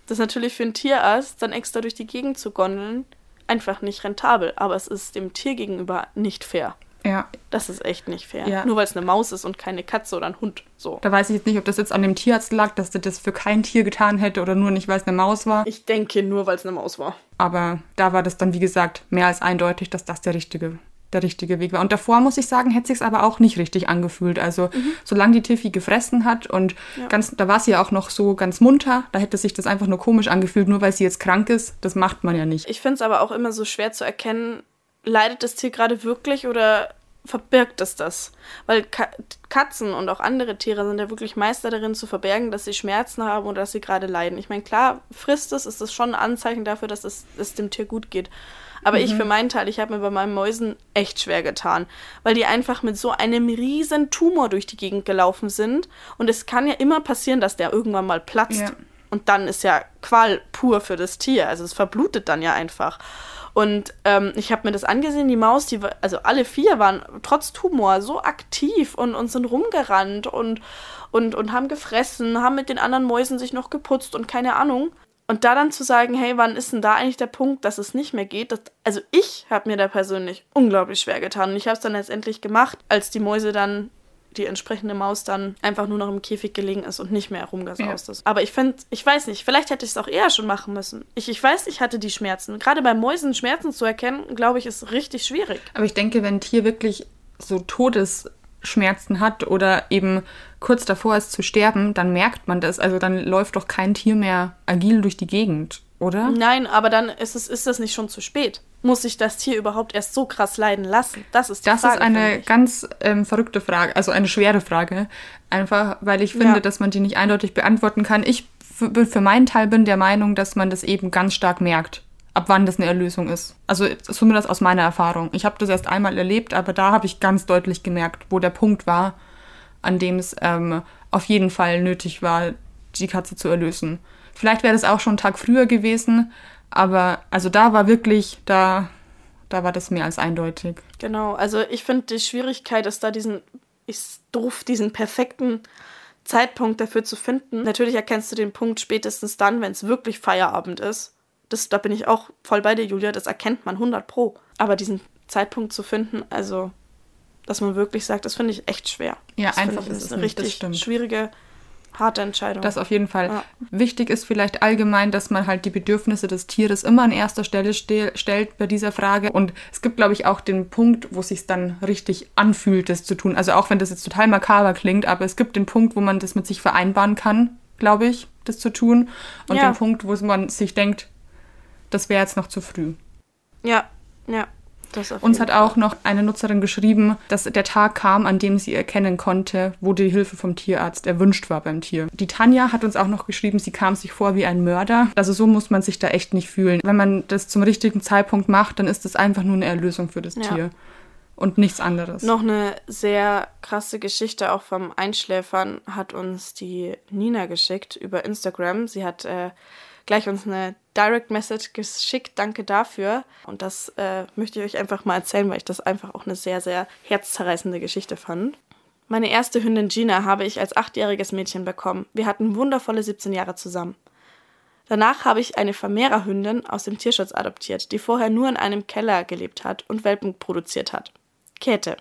Das ist natürlich für einen Tierarzt, dann extra durch die Gegend zu gondeln, einfach nicht rentabel. Aber es ist dem Tier gegenüber nicht fair. Ja, Das ist echt nicht fair. Ja. Nur weil es eine Maus ist und keine Katze oder ein Hund. So. da weiß ich jetzt nicht, ob das jetzt an dem Tierarzt lag, dass der das für kein Tier getan hätte oder nur nicht, weil es eine Maus war. Ich denke nur, weil es eine Maus war. Aber da war das dann, wie gesagt, mehr als eindeutig, dass das der richtige, der richtige Weg war. Und davor, muss ich sagen, hätte sich aber auch nicht richtig angefühlt. Also, solange die Tiffy gefressen hat und Ja. ganz, da war sie ja auch noch so ganz munter, da hätte sich das einfach nur komisch angefühlt, nur weil sie jetzt krank ist. Das macht man ja nicht. Ich finde es aber auch immer so schwer zu erkennen, leidet das Tier gerade wirklich oder verbirgt es das? Weil Ka Katzen und auch andere Tiere sind ja wirklich Meister darin zu verbergen, dass sie Schmerzen haben oder dass sie gerade leiden. Ich meine, klar, frisst es, ist das schon ein Anzeichen dafür, dass es, es dem Tier gut geht. Aber ich für meinen Teil, ich habe mir bei meinen Mäusen echt schwer getan, weil die einfach mit so einem riesen Tumor durch die Gegend gelaufen sind. Und es kann ja immer passieren, dass der irgendwann mal platzt. Ja. Und dann ist ja Qual pur für das Tier. Also es verblutet dann ja einfach. Und ähm, ich habe mir das angesehen, die Maus, die, also alle vier waren trotz Tumor so aktiv und, und sind rumgerannt und, und, und haben gefressen, haben mit den anderen Mäusen sich noch geputzt und keine Ahnung. Und da dann zu sagen, hey, wann ist denn da eigentlich der Punkt, dass es nicht mehr geht? Das, also ich habe mir da persönlich unglaublich schwer getan. Und ich habe es dann letztendlich gemacht, als die Mäuse dann, die entsprechende Maus dann einfach nur noch im Käfig gelegen ist und nicht mehr herumgesaust ist. Aber ich finde, ich weiß nicht, vielleicht hätte ich es auch eher schon machen müssen. Ich, ich weiß, ich hatte die Schmerzen. Gerade bei Mäusen Schmerzen zu erkennen, glaube ich, ist richtig schwierig. Aber ich denke, wenn ein Tier wirklich so Todesschmerzen hat oder eben kurz davor ist zu sterben, dann merkt man das. Also dann läuft doch kein Tier mehr agil durch die Gegend, oder? Nein, aber dann ist, es, ist das nicht schon zu spät. Muss sich das Tier überhaupt erst so krass leiden lassen? Das ist die Das Frage. ist eine ich. ganz ähm, verrückte Frage, also eine schwere Frage. Einfach, weil ich finde, Ja. dass man die nicht eindeutig beantworten kann. Ich für, für meinen Teil bin der Meinung, dass man das eben ganz stark merkt, ab wann das eine Erlösung ist. Also zumindest aus meiner Erfahrung. Ich habe das erst einmal erlebt, aber da habe ich ganz deutlich gemerkt, wo der Punkt war, an dem es ähm, auf jeden Fall nötig war, die Katze zu erlösen. Vielleicht wäre das auch schon einen Tag früher gewesen, aber also da war wirklich, da, da war das mehr als eindeutig. Genau, also ich finde, die Schwierigkeit ist da diesen, ist doof, diesen perfekten Zeitpunkt dafür zu finden. Natürlich erkennst du den Punkt spätestens dann, wenn es wirklich Feierabend ist. Das, da bin ich auch voll bei dir, Julia, das erkennt man 100 pro. Aber diesen Zeitpunkt zu finden, also, dass man wirklich sagt, das finde ich echt schwer. Ja, das einfach ich, ist es eine nicht, das richtig schwierige, harte Entscheidung. Das auf jeden Fall. Ja. Wichtig ist vielleicht allgemein, dass man halt die Bedürfnisse des Tieres immer an erster Stelle ste stellt bei dieser Frage. Und es gibt, glaube ich, auch den Punkt, wo es sich dann richtig anfühlt, das zu tun. Also auch wenn das jetzt total makaber klingt, aber es gibt den Punkt, wo man das mit sich vereinbaren kann, glaube ich, das zu tun. Und Ja. den Punkt, wo man sich denkt, das wäre jetzt noch zu früh. ja, ja. Uns hat auch noch eine Nutzerin geschrieben, dass der Tag kam, an dem sie erkennen konnte, wo die Hilfe vom Tierarzt erwünscht war beim Tier. Die Tanja hat uns auch noch geschrieben, sie kam sich vor wie ein Mörder. Also so muss man sich da echt nicht fühlen. Wenn man das zum richtigen Zeitpunkt macht, dann ist das einfach nur eine Erlösung für das Ja. Tier. Und nichts anderes. Noch eine sehr krasse Geschichte auch vom Einschläfern hat uns die Nina geschickt über Instagram. Sie hat äh, gleich uns eine Direct Message geschickt. Danke dafür. Und das äh, möchte ich euch einfach mal erzählen, weil ich das einfach auch eine sehr, sehr herzzerreißende Geschichte fand. Meine erste Hündin Gina habe ich als achtjähriges Mädchen bekommen. Wir hatten wundervolle 17 Jahre zusammen. Danach habe ich eine Vermehrerhündin aus dem Tierschutz adoptiert, die vorher nur in einem Keller gelebt hat und Welpen produziert hat. Käthe.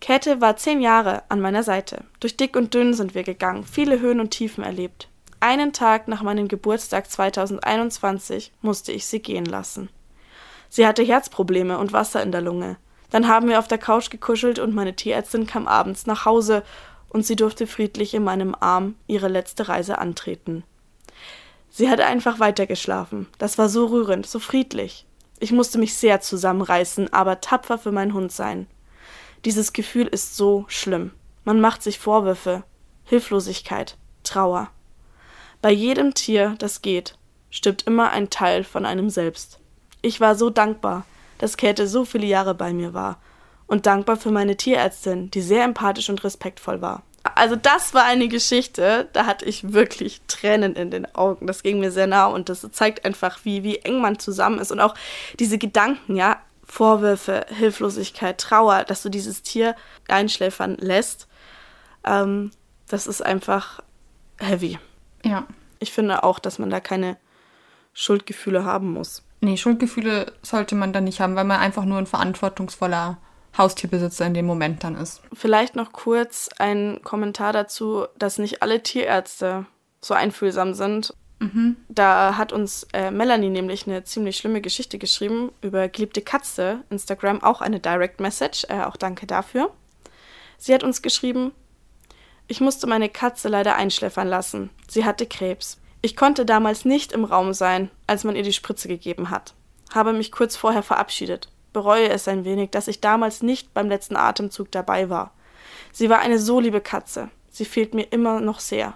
Käthe war zehn Jahre an meiner Seite. Durch dick und dünn sind wir gegangen, viele Höhen und Tiefen erlebt. Einen Tag nach meinem Geburtstag 2021 musste ich sie gehen lassen. Sie hatte Herzprobleme und Wasser in der Lunge. Dann haben wir auf der Couch gekuschelt und meine Tierärztin kam abends nach Hause und sie durfte friedlich in meinem Arm ihre letzte Reise antreten. Sie hatte einfach weitergeschlafen. Das war so rührend, so friedlich. Ich musste mich sehr zusammenreißen, aber tapfer für meinen Hund sein. Dieses Gefühl ist so schlimm. Man macht sich Vorwürfe, Hilflosigkeit, Trauer. Bei jedem Tier, das geht, stirbt immer ein Teil von einem selbst. Ich war so dankbar, dass Käthe so viele Jahre bei mir war und dankbar für meine Tierärztin, die sehr empathisch und respektvoll war. Also das war eine Geschichte, da hatte ich wirklich Tränen in den Augen. Das ging mir sehr nah und das zeigt einfach, wie, wie eng man zusammen ist und auch diese Gedanken, ja, Vorwürfe, Hilflosigkeit, Trauer, dass du dieses Tier einschläfern lässt, ähm, das ist einfach heavy. Ja. Ich finde auch, dass man da keine Schuldgefühle haben muss. Nee, Schuldgefühle sollte man dann nicht haben, weil man einfach nur ein verantwortungsvoller Haustierbesitzer in dem Moment dann ist. Vielleicht noch kurz ein Kommentar dazu, dass nicht alle Tierärzte so einfühlsam sind. Mhm. Da hat uns äh, Melanie nämlich eine ziemlich schlimme Geschichte geschrieben über geliebte Katze. Instagram auch eine Direct Message. Äh, auch danke dafür. Sie hat uns geschrieben, ich musste meine Katze leider einschläfern lassen. Sie hatte Krebs. Ich konnte damals nicht im Raum sein, als man ihr die Spritze gegeben hat. Habe mich kurz vorher verabschiedet. Bereue es ein wenig, dass ich damals nicht beim letzten Atemzug dabei war. Sie war eine so liebe Katze. Sie fehlt mir immer noch sehr.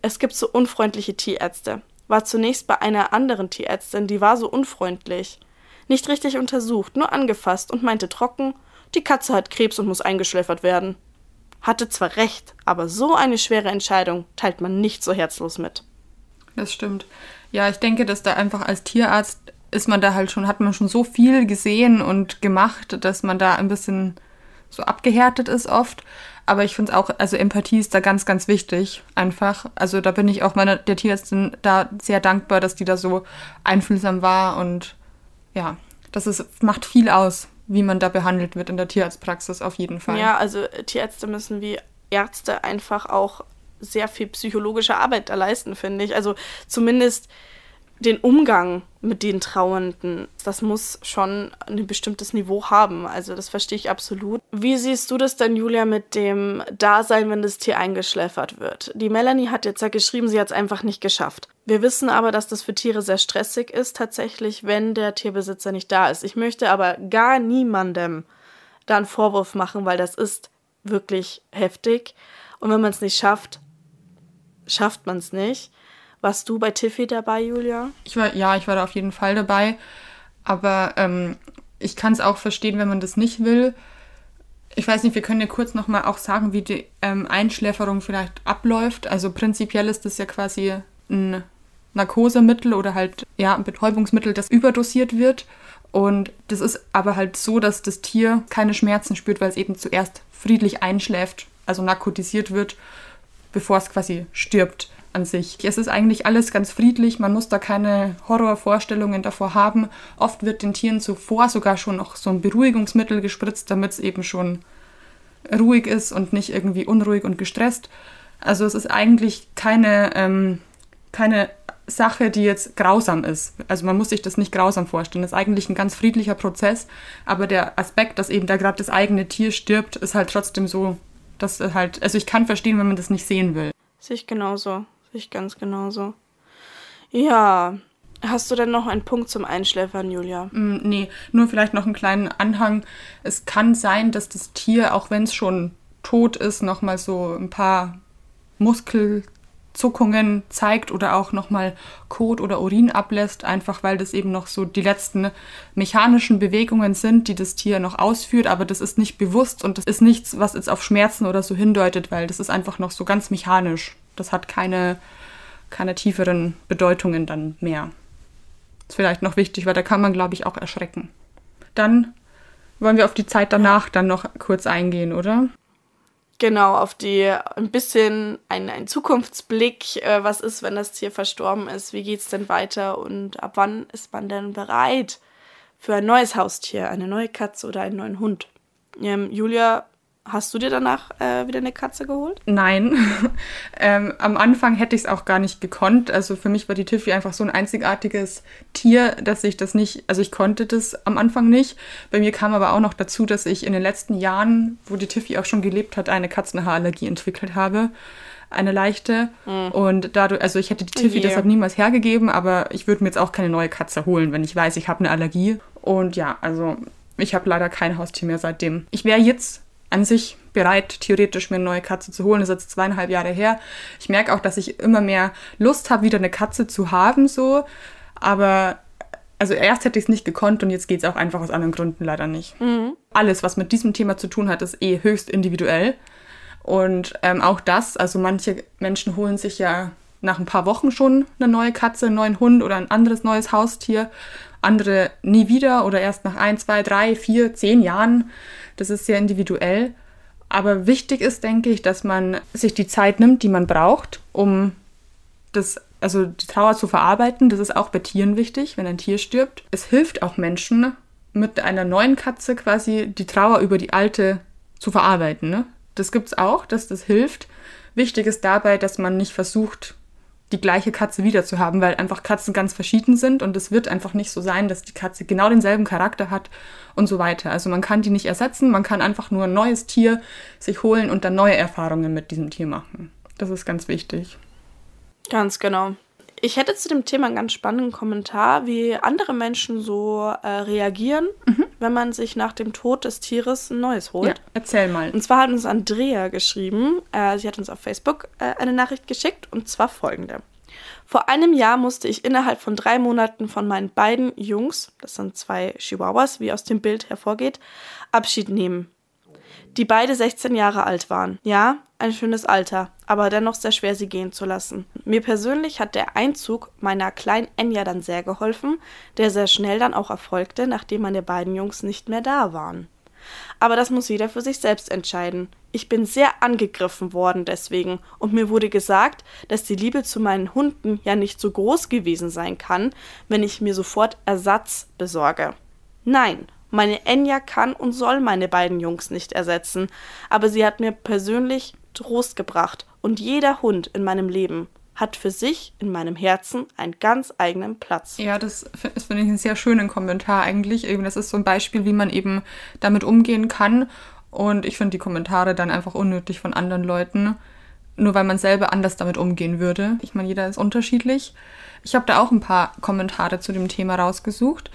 Es gibt so unfreundliche Tierärzte. War zunächst bei einer anderen Tierärztin, die war so unfreundlich. Nicht richtig untersucht, nur angefasst und meinte trocken, die Katze hat Krebs und muss eingeschläfert werden. Hatte zwar recht, aber so eine schwere Entscheidung teilt man nicht so herzlos mit. Das stimmt. Ja, ich denke, dass da einfach als Tierarzt ist man da halt schon, hat man schon so viel gesehen und gemacht, dass man da ein bisschen so abgehärtet ist oft. Aber ich finde es auch, also Empathie ist da ganz, ganz wichtig, einfach. Also da bin ich auch meiner, der Tierärztin da sehr dankbar, dass die da so einfühlsam war und ja, das ist, macht viel aus, wie man da behandelt wird in der Tierarztpraxis auf jeden Fall. Ja, also Tierärzte müssen wie Ärzte einfach auch sehr viel psychologische Arbeit da leisten, finde ich. Also zumindest den Umgang mit den Trauernden, das muss schon ein bestimmtes Niveau haben. Also das verstehe ich absolut. Wie siehst du das denn, Julia, mit dem Dasein, wenn das Tier eingeschläfert wird? Die Melanie hat jetzt ja geschrieben, sie hat es einfach nicht geschafft. Wir wissen aber, dass das für Tiere sehr stressig ist, tatsächlich, wenn der Tierbesitzer nicht da ist. Ich möchte aber gar niemandem da einen Vorwurf machen, weil das ist wirklich heftig. Und wenn man es nicht schafft, schafft man es nicht. Warst du bei Tiffy dabei, Julia? Ich war, ja, ich war da auf jeden Fall dabei. Aber ähm, ich kann es auch verstehen, wenn man das nicht will. Ich weiß nicht, wir können ja kurz nochmal auch sagen, wie die ähm, Einschläferung vielleicht abläuft. Also prinzipiell ist das ja quasi ein Narkosemittel oder halt ja, ein Betäubungsmittel, das überdosiert wird. Und das ist aber halt so, dass das Tier keine Schmerzen spürt, weil es eben zuerst friedlich einschläft, also narkotisiert wird, bevor es quasi stirbt an sich. Es ist eigentlich alles ganz friedlich, man muss da keine Horrorvorstellungen davor haben. Oft wird den Tieren zuvor sogar schon noch so ein Beruhigungsmittel gespritzt, damit es eben schon ruhig ist und nicht irgendwie unruhig und gestresst. Also es ist eigentlich keine, ähm, keine Sache, die jetzt grausam ist. Also man muss sich das nicht grausam vorstellen. Das ist eigentlich ein ganz friedlicher Prozess, aber der Aspekt, dass eben da gerade das eigene Tier stirbt, ist halt trotzdem so, dass halt, also ich kann verstehen, wenn man das nicht sehen will. Sehe ich genauso. Ich ganz genauso. Ja. Hast du denn noch einen Punkt zum Einschläfern, Julia? Mm, nee, nur vielleicht noch einen kleinen Anhang. Es kann sein, dass das Tier, auch wenn es schon tot ist, nochmal so ein paar Muskelzuckungen zeigt oder auch nochmal Kot oder Urin ablässt, einfach weil das eben noch so die letzten mechanischen Bewegungen sind, die das Tier noch ausführt, aber das ist nicht bewusst und das ist nichts, was jetzt auf Schmerzen oder so hindeutet, weil das ist einfach noch so ganz mechanisch. Das hat keine, keine tieferen Bedeutungen dann mehr. Ist vielleicht noch wichtig, weil da kann man, glaube ich, auch erschrecken. Dann wollen wir auf die Zeit danach dann noch kurz eingehen, oder? Genau, auf die ein bisschen ein, ein Zukunftsblick, äh, was ist, wenn das Tier verstorben ist, wie geht es denn weiter und ab wann ist man denn bereit für ein neues Haustier, eine neue Katze oder einen neuen Hund. Ähm, Julia Hast du dir danach äh, wieder eine Katze geholt? Nein. ähm, am Anfang hätte ich es auch gar nicht gekonnt. Also für mich war die Tiffy einfach so ein einzigartiges Tier, dass ich das nicht, also ich konnte das am Anfang nicht. Bei mir kam aber auch noch dazu, dass ich in den letzten Jahren, wo die Tiffy auch schon gelebt hat, eine Katzenhaarallergie entwickelt habe. Eine leichte. Mhm. Und dadurch, also ich hätte die Tiffy yeah. deshalb niemals hergegeben, aber ich würde mir jetzt auch keine neue Katze holen, wenn ich weiß, ich habe eine Allergie. Und ja, also ich habe leider kein Haustier mehr seitdem. Ich wäre jetzt an sich bereit, theoretisch mir eine neue Katze zu holen. Das ist jetzt zweieinhalb Jahre her. Ich merke auch, dass ich immer mehr Lust habe, wieder eine Katze zu haben, so. Aber also erst hätte ich es nicht gekonnt und jetzt geht es auch einfach aus anderen Gründen leider nicht. Mhm. Alles, was mit diesem Thema zu tun hat, ist eh höchst individuell. Und ähm, auch das, also manche Menschen holen sich ja nach ein paar Wochen schon eine neue Katze, einen neuen Hund oder ein anderes neues Haustier. Andere nie wieder oder erst nach ein, zwei, drei, vier, zehn Jahren. Das ist sehr individuell. Aber wichtig ist, denke ich, dass man sich die Zeit nimmt, die man braucht, um das, also die Trauer zu verarbeiten. Das ist auch bei Tieren wichtig, wenn ein Tier stirbt. Es hilft auch Menschen, mit einer neuen Katze quasi die Trauer über die alte zu verarbeiten. Ne? Das gibt es auch, dass das hilft. Wichtig ist dabei, dass man nicht versucht, die gleiche Katze wieder zu haben, weil einfach Katzen ganz verschieden sind und es wird einfach nicht so sein, dass die Katze genau denselben Charakter hat und so weiter. Also man kann die nicht ersetzen, man kann einfach nur ein neues Tier sich holen und dann neue Erfahrungen mit diesem Tier machen. Das ist ganz wichtig. Ganz genau. Ich hätte zu dem Thema einen ganz spannenden Kommentar, wie andere Menschen so äh, reagieren, mhm. wenn man sich nach dem Tod des Tieres ein neues holt. Ja, erzähl mal. Und zwar hat uns Andrea geschrieben, äh, sie hat uns auf Facebook äh, eine Nachricht geschickt, und zwar folgende. Vor einem Jahr musste ich innerhalb von drei Monaten von meinen beiden Jungs, das sind zwei Chihuahuas, wie aus dem Bild hervorgeht, Abschied nehmen die beide 16 Jahre alt waren. Ja, ein schönes Alter, aber dennoch sehr schwer, sie gehen zu lassen. Mir persönlich hat der Einzug meiner kleinen Enya dann sehr geholfen, der sehr schnell dann auch erfolgte, nachdem meine beiden Jungs nicht mehr da waren. Aber das muss jeder für sich selbst entscheiden. Ich bin sehr angegriffen worden deswegen, und mir wurde gesagt, dass die Liebe zu meinen Hunden ja nicht so groß gewesen sein kann, wenn ich mir sofort Ersatz besorge. Nein, meine Enya kann und soll meine beiden Jungs nicht ersetzen, aber sie hat mir persönlich Trost gebracht und jeder Hund in meinem Leben hat für sich in meinem Herzen einen ganz eigenen Platz. Ja, das, das finde ich einen sehr schönen Kommentar eigentlich. Das ist so ein Beispiel, wie man eben damit umgehen kann. Und ich finde die Kommentare dann einfach unnötig von anderen Leuten, nur weil man selber anders damit umgehen würde. Ich meine, jeder ist unterschiedlich. Ich habe da auch ein paar Kommentare zu dem Thema rausgesucht.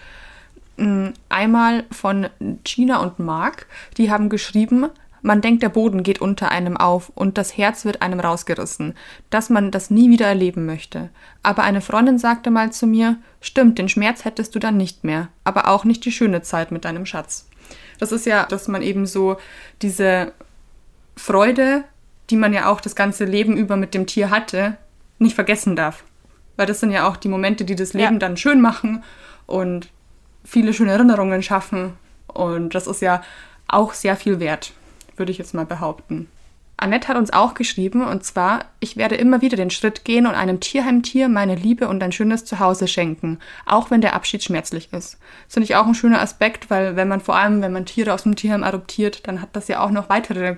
Mm, einmal von Gina und Mark, die haben geschrieben, man denkt, der Boden geht unter einem auf und das Herz wird einem rausgerissen, dass man das nie wieder erleben möchte. Aber eine Freundin sagte mal zu mir, stimmt, den Schmerz hättest du dann nicht mehr, aber auch nicht die schöne Zeit mit deinem Schatz. Das ist ja, dass man eben so diese Freude, die man ja auch das ganze Leben über mit dem Tier hatte, nicht vergessen darf. Weil das sind ja auch die Momente, die das Leben ja. dann schön machen und viele schöne Erinnerungen schaffen. Und das ist ja auch sehr viel wert, würde ich jetzt mal behaupten. Annette hat uns auch geschrieben, und zwar, ich werde immer wieder den Schritt gehen und einem Tierheimtier meine Liebe und ein schönes Zuhause schenken, auch wenn der Abschied schmerzlich ist. Das finde ich auch ein schöner Aspekt, weil wenn man vor allem, wenn man Tiere aus dem Tierheim adoptiert, dann hat das ja auch noch weitere,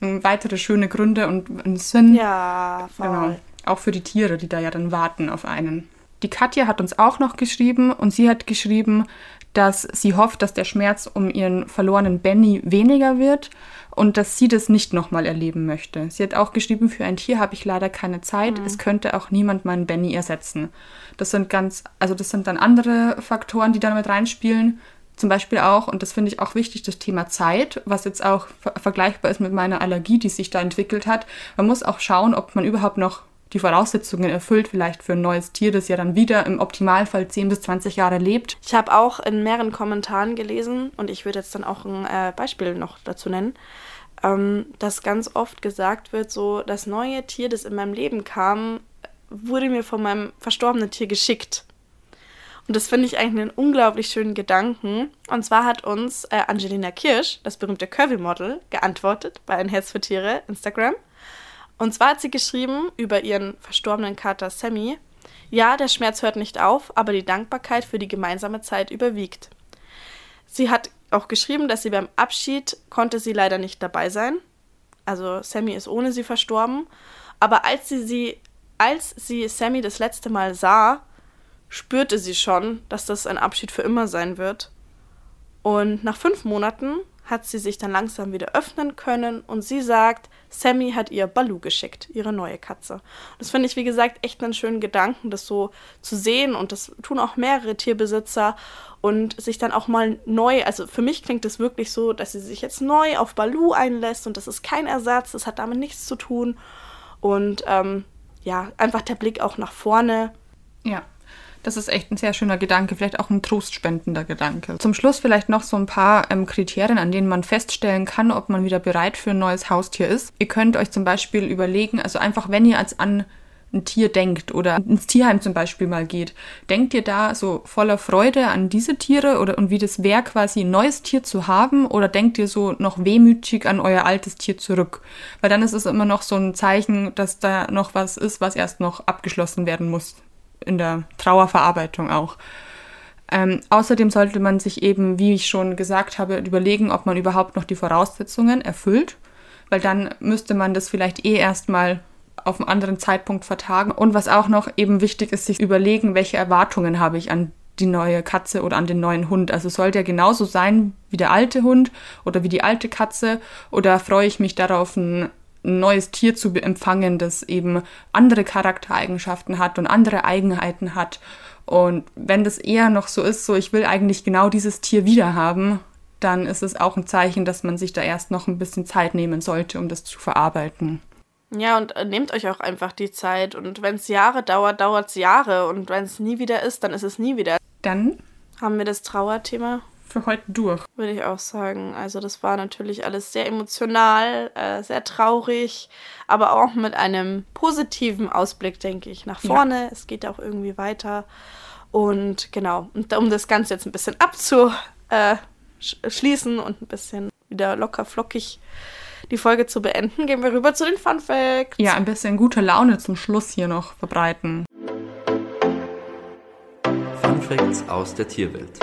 weitere schöne Gründe und einen Sinn. Ja, voll. Genau. Auch für die Tiere, die da ja dann warten auf einen. Die Katja hat uns auch noch geschrieben und sie hat geschrieben, dass sie hofft, dass der Schmerz um ihren verlorenen Benny weniger wird und dass sie das nicht nochmal erleben möchte. Sie hat auch geschrieben, für ein Tier habe ich leider keine Zeit. Mhm. Es könnte auch niemand meinen Benny ersetzen. Das sind ganz, also das sind dann andere Faktoren, die da mit reinspielen. Zum Beispiel auch, und das finde ich auch wichtig, das Thema Zeit, was jetzt auch ver vergleichbar ist mit meiner Allergie, die sich da entwickelt hat. Man muss auch schauen, ob man überhaupt noch die Voraussetzungen erfüllt, vielleicht für ein neues Tier, das ja dann wieder im Optimalfall 10 bis 20 Jahre lebt. Ich habe auch in mehreren Kommentaren gelesen, und ich würde jetzt dann auch ein äh, Beispiel noch dazu nennen, ähm, dass ganz oft gesagt wird, so das neue Tier, das in meinem Leben kam, wurde mir von meinem verstorbenen Tier geschickt. Und das finde ich eigentlich einen unglaublich schönen Gedanken. Und zwar hat uns äh, Angelina Kirsch, das berühmte Curvy-Model, geantwortet bei Ein Herz für Tiere, Instagram. Und zwar hat sie geschrieben über ihren verstorbenen Kater Sammy, ja, der Schmerz hört nicht auf, aber die Dankbarkeit für die gemeinsame Zeit überwiegt. Sie hat auch geschrieben, dass sie beim Abschied konnte sie leider nicht dabei sein. Also Sammy ist ohne sie verstorben. Aber als sie, sie, als sie Sammy das letzte Mal sah, spürte sie schon, dass das ein Abschied für immer sein wird. Und nach fünf Monaten hat sie sich dann langsam wieder öffnen können und sie sagt, Sammy hat ihr Balu geschickt, ihre neue Katze. Das finde ich, wie gesagt, echt einen schönen Gedanken, das so zu sehen und das tun auch mehrere Tierbesitzer und sich dann auch mal neu, also für mich klingt es wirklich so, dass sie sich jetzt neu auf Balu einlässt und das ist kein Ersatz, das hat damit nichts zu tun und ähm, ja, einfach der Blick auch nach vorne. Ja. Das ist echt ein sehr schöner Gedanke, vielleicht auch ein trostspendender Gedanke. Zum Schluss vielleicht noch so ein paar ähm, Kriterien, an denen man feststellen kann, ob man wieder bereit für ein neues Haustier ist. Ihr könnt euch zum Beispiel überlegen, also einfach, wenn ihr als an ein Tier denkt oder ins Tierheim zum Beispiel mal geht, denkt ihr da so voller Freude an diese Tiere oder und wie das wäre, quasi ein neues Tier zu haben oder denkt ihr so noch wehmütig an euer altes Tier zurück? Weil dann ist es immer noch so ein Zeichen, dass da noch was ist, was erst noch abgeschlossen werden muss in der Trauerverarbeitung auch. Ähm, außerdem sollte man sich eben, wie ich schon gesagt habe, überlegen, ob man überhaupt noch die Voraussetzungen erfüllt, weil dann müsste man das vielleicht eh erstmal auf einen anderen Zeitpunkt vertagen. Und was auch noch eben wichtig ist, sich überlegen, welche Erwartungen habe ich an die neue Katze oder an den neuen Hund. Also soll der genauso sein wie der alte Hund oder wie die alte Katze oder freue ich mich darauf, ein ein neues Tier zu empfangen, das eben andere Charaktereigenschaften hat und andere Eigenheiten hat. Und wenn das eher noch so ist, so ich will eigentlich genau dieses Tier wieder haben, dann ist es auch ein Zeichen, dass man sich da erst noch ein bisschen Zeit nehmen sollte, um das zu verarbeiten. Ja, und äh, nehmt euch auch einfach die Zeit. Und wenn es Jahre dauert, dauert es Jahre. Und wenn es nie wieder ist, dann ist es nie wieder. Dann haben wir das Trauerthema für heute durch. Würde ich auch sagen. Also das war natürlich alles sehr emotional, äh, sehr traurig, aber auch mit einem positiven Ausblick, denke ich, nach vorne. Ja. Es geht auch irgendwie weiter. Und genau, und um das Ganze jetzt ein bisschen abzuschließen und ein bisschen wieder locker flockig die Folge zu beenden, gehen wir rüber zu den Fun Facts. Ja, ein bisschen gute Laune zum Schluss hier noch verbreiten. Fun Facts aus der Tierwelt.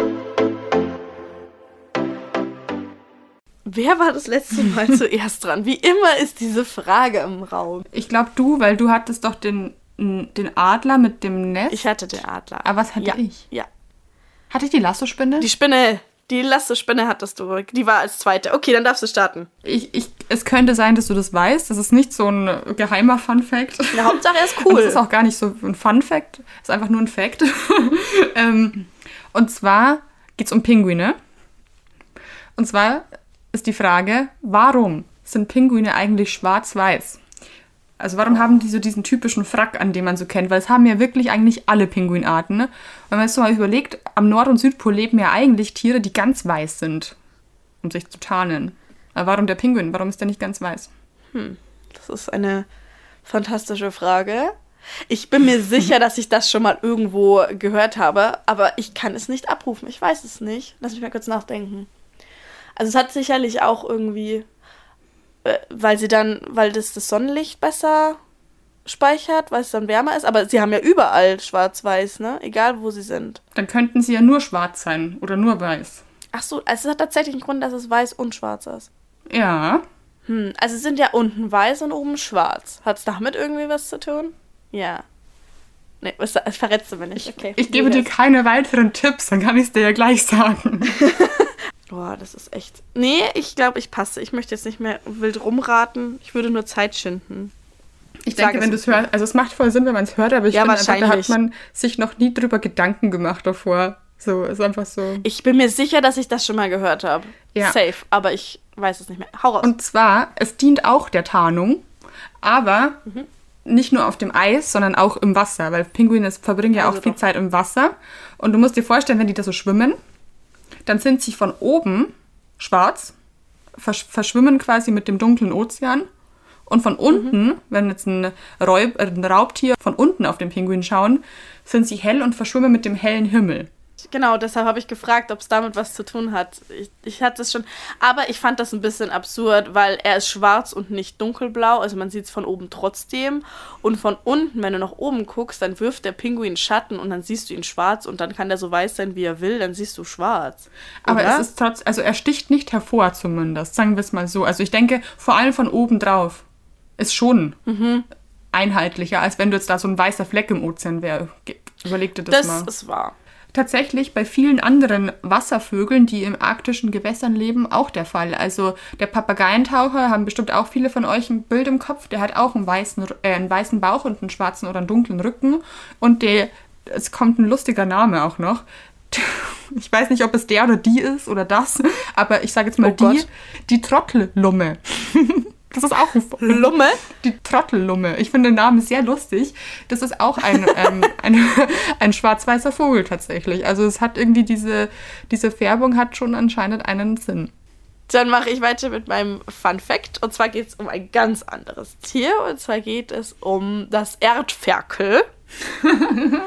Wer war das letzte Mal zuerst dran? Wie immer ist diese Frage im Raum. Ich glaube du, weil du hattest doch den, den Adler mit dem Nest. Ich hatte den Adler. Aber was hatte ja. ich? Ja. Hatte ich die Lassospinne? Die Spinne. Die Lasso-Spinne hattest du. Die war als zweite. Okay, dann darfst du starten. Ich, ich, es könnte sein, dass du das weißt. Das ist nicht so ein geheimer Fun-Fact. Ja, Hauptsache er ist cool. Das ist auch gar nicht so ein Fun-Fact. ist einfach nur ein Fact. ähm, und zwar geht es um Pinguine. Und zwar ist die Frage, warum sind Pinguine eigentlich schwarz-weiß? Also warum haben die so diesen typischen Frack, an dem man so kennt? Weil es haben ja wirklich eigentlich alle Pinguinarten. Ne? Wenn man jetzt mal überlegt, am Nord- und Südpol leben ja eigentlich Tiere, die ganz weiß sind, um sich zu tarnen. Aber warum der Pinguin? Warum ist der nicht ganz weiß? Hm, das ist eine fantastische Frage. Ich bin mir sicher, dass ich das schon mal irgendwo gehört habe, aber ich kann es nicht abrufen. Ich weiß es nicht. Lass mich mal kurz nachdenken. Also es hat sicherlich auch irgendwie, äh, weil sie dann, weil das das Sonnenlicht besser speichert, weil es dann wärmer ist. Aber sie haben ja überall schwarz-weiß, ne? Egal wo sie sind. Dann könnten sie ja nur schwarz sein oder nur weiß. Ach so, also es hat tatsächlich einen Grund, dass es weiß und schwarz ist. Ja. Hm, also sind ja unten weiß und oben schwarz. Hat es damit irgendwie was zu tun? Ja. Nee, was, das verrätst du mir nicht. Okay. Ich, ich gebe dir keine weiteren Tipps, dann kann ich es dir ja gleich sagen. Boah, das ist echt. Nee, ich glaube, ich passe. Ich möchte jetzt nicht mehr wild rumraten. Ich würde nur Zeit schinden. Ich, denke, wenn du es hörst, also es macht voll Sinn, wenn man es hört, aber ich ja, finde, da hat man sich noch nie drüber Gedanken gemacht davor. So, ist einfach so. Ich bin mir sicher, dass ich das schon mal gehört habe. Ja. Safe, aber ich weiß es nicht mehr. Hau raus. Und zwar, es dient auch der Tarnung, aber mhm. nicht nur auf dem Eis, sondern auch im Wasser, weil Pinguine verbringen ja also auch viel doch. Zeit im Wasser. Und du musst dir vorstellen, wenn die da so schwimmen, dann sind sie von oben schwarz, versch verschwimmen quasi mit dem dunklen Ozean Und von unten, wenn jetzt ein, Räub, äh, ein Raubtier von unten auf den Pinguin schauen, sind sie hell und verschwimmen mit dem hellen Himmel. Genau, deshalb habe ich gefragt, ob es damit was zu tun hat. Ich, ich hatte es schon. Aber ich fand das ein bisschen absurd, weil er ist schwarz und nicht dunkelblau. Also man sieht es von oben trotzdem. Und von unten, wenn du nach oben guckst, dann wirft der Pinguin Schatten und dann siehst du ihn schwarz und dann kann der so weiß sein, wie er will, dann siehst du schwarz. Aber Oder? es ist trotz, also er sticht nicht hervor zumindest, sagen wir es mal so. Also ich denke, vor allem von oben drauf ist schon einheitlicher, als wenn du jetzt da so ein weißer Fleck im Ozean wäre. Überleg dir das, das mal. ist wahr. Tatsächlich bei vielen anderen Wasservögeln, die im arktischen Gewässern leben, auch der Fall. Also der Papageientaucher, haben bestimmt auch viele von euch ein Bild im Kopf, der hat auch einen weißen, äh, einen weißen Bauch und einen schwarzen oder einen dunklen Rücken. Und der, es kommt ein lustiger Name auch noch. Ich weiß nicht, ob es der oder die ist oder das, aber ich sage jetzt mal Oh die, Gott. die Trottellumme. Das ist auch ein Lumme? die Trottellumme. Ich finde den Namen sehr lustig. Das ist auch ein, ähm, ein, ein schwarz-weißer Vogel tatsächlich. Also es hat irgendwie diese, diese Färbung hat schon anscheinend einen Sinn. Dann mache ich weiter mit meinem Fun Fact. Und zwar geht es um ein ganz anderes Tier. Und zwar geht es um das Erdferkel.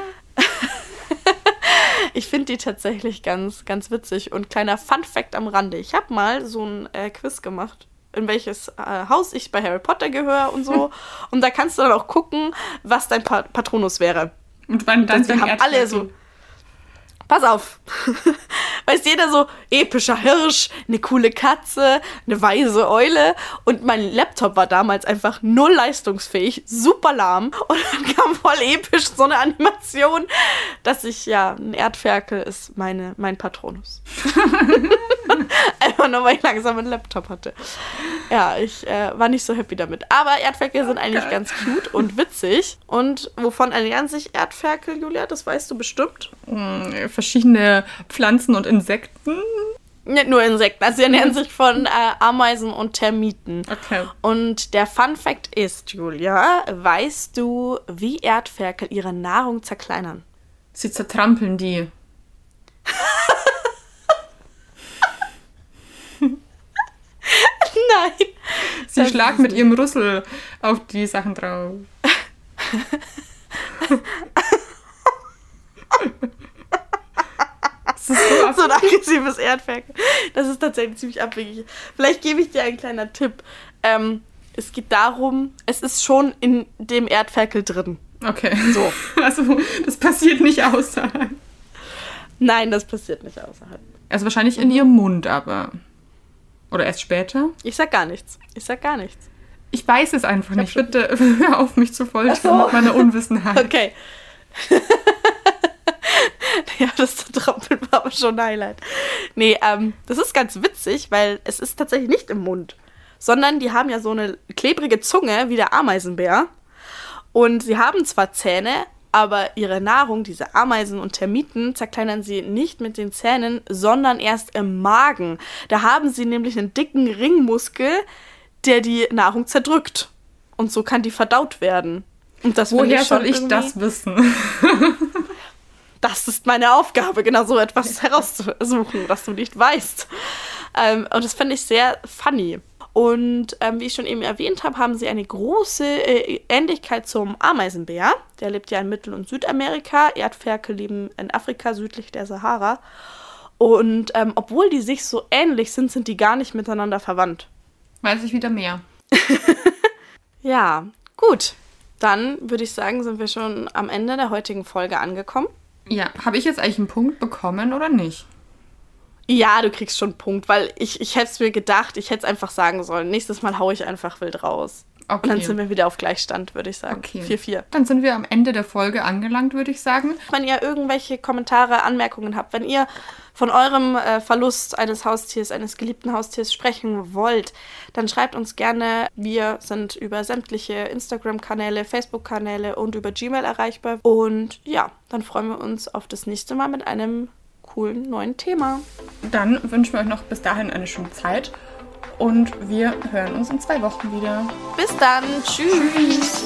ich finde die tatsächlich ganz, ganz witzig. Und kleiner Fun Fact am Rande. Ich habe mal so ein äh, Quiz gemacht, in welches äh, Haus ich bei Harry Potter gehöre und so. und da kannst du dann auch gucken, was dein pa Patronus wäre. Und dann, dann wir haben alle so. Pass auf. Weiß jeder so, epischer Hirsch, eine coole Katze, eine weise Eule. Und mein Laptop war damals einfach null leistungsfähig, super lahm. Und dann kam voll episch so eine Animation, dass ich, ja, ein Erdferkel ist meine, mein Patronus. einfach nur, weil ich langsam einen Laptop hatte. Ja, ich äh, war nicht so happy damit. Aber Erdferkel sind eigentlich ganz cute und witzig. Und wovon ernähren sich Erdferkel, Julia? Das weißt du bestimmt. Äh, verschiedene Pflanzen und Insekten. Nicht nur Insekten, also sie ernähren sich von äh, Ameisen und Termiten. Okay. Und der Fun Fact ist, Julia, weißt du, wie Erdferkel ihre Nahrung zerkleinern? Sie zertrampeln die. Nein. Sie Das schlagen mit ihrem Rüssel auf die Sachen drauf. das ist so So ein aggressives Erdferkel. Das ist tatsächlich ziemlich abwegig. Vielleicht gebe ich dir einen kleinen Tipp. Ähm, es geht darum, es ist schon in dem Erdferkel drin. Okay. So. Also, das passiert nicht außerhalb. Nein, das passiert nicht außerhalb. Also wahrscheinlich in ihrem Mund, aber. Oder erst später? Ich sag gar nichts. Ich sag gar nichts. Ich weiß es einfach nicht. Bitte hör auf mich zu foltern so. mit meiner Unwissenheit. Okay. ja, das Trampeln war aber schon ein Highlight. Nee, ähm, das ist ganz witzig, weil es ist tatsächlich nicht im Mund, sondern die haben ja so eine klebrige Zunge wie der Ameisenbär. Und sie haben zwar Zähne, aber ihre Nahrung, diese Ameisen und Termiten, zerkleinern sie nicht mit den Zähnen, sondern erst im Magen. Da haben sie nämlich einen dicken Ringmuskel, der die Nahrung zerdrückt. Und so kann die verdaut werden. Und das Woher ich soll ich das wissen? Das ist meine Aufgabe, genau so etwas herauszusuchen, was du nicht weißt. Ähm, und das finde ich sehr funny. Und ähm, wie ich schon eben erwähnt habe, haben sie eine große äh, Ähnlichkeit zum Ameisenbär. Der lebt ja in Mittel- und Südamerika. Erdferkel leben in Afrika südlich der Sahara. Und ähm, obwohl die sich so ähnlich sind, sind die gar nicht miteinander verwandt. Weiß ich wieder mehr. Ja, gut. Dann würde ich sagen, sind wir schon am Ende der heutigen Folge angekommen. Ja, habe ich jetzt eigentlich einen Punkt bekommen oder nicht? Ja, du kriegst schon einen Punkt, weil ich, ich hätte es mir gedacht, ich hätte es einfach sagen sollen. Nächstes Mal haue ich einfach wild raus. Und dann Okay. sind wir wieder auf Gleichstand, würde ich sagen. Okay. 4-4. Dann sind wir am Ende der Folge angelangt, würde ich sagen. Wenn ihr irgendwelche Kommentare, Anmerkungen habt, wenn ihr von eurem äh, Verlust eines Haustiers, eines geliebten Haustiers sprechen wollt, dann schreibt uns gerne. Wir sind über sämtliche Instagram-Kanäle, Facebook-Kanäle und über Gmail erreichbar. Und ja, dann freuen wir uns auf das nächste Mal mit einem coolen neuen Thema. Dann wünschen wir euch noch bis dahin eine schöne Zeit und wir hören uns in zwei Wochen wieder. Bis dann. Tschüss. Tschüss.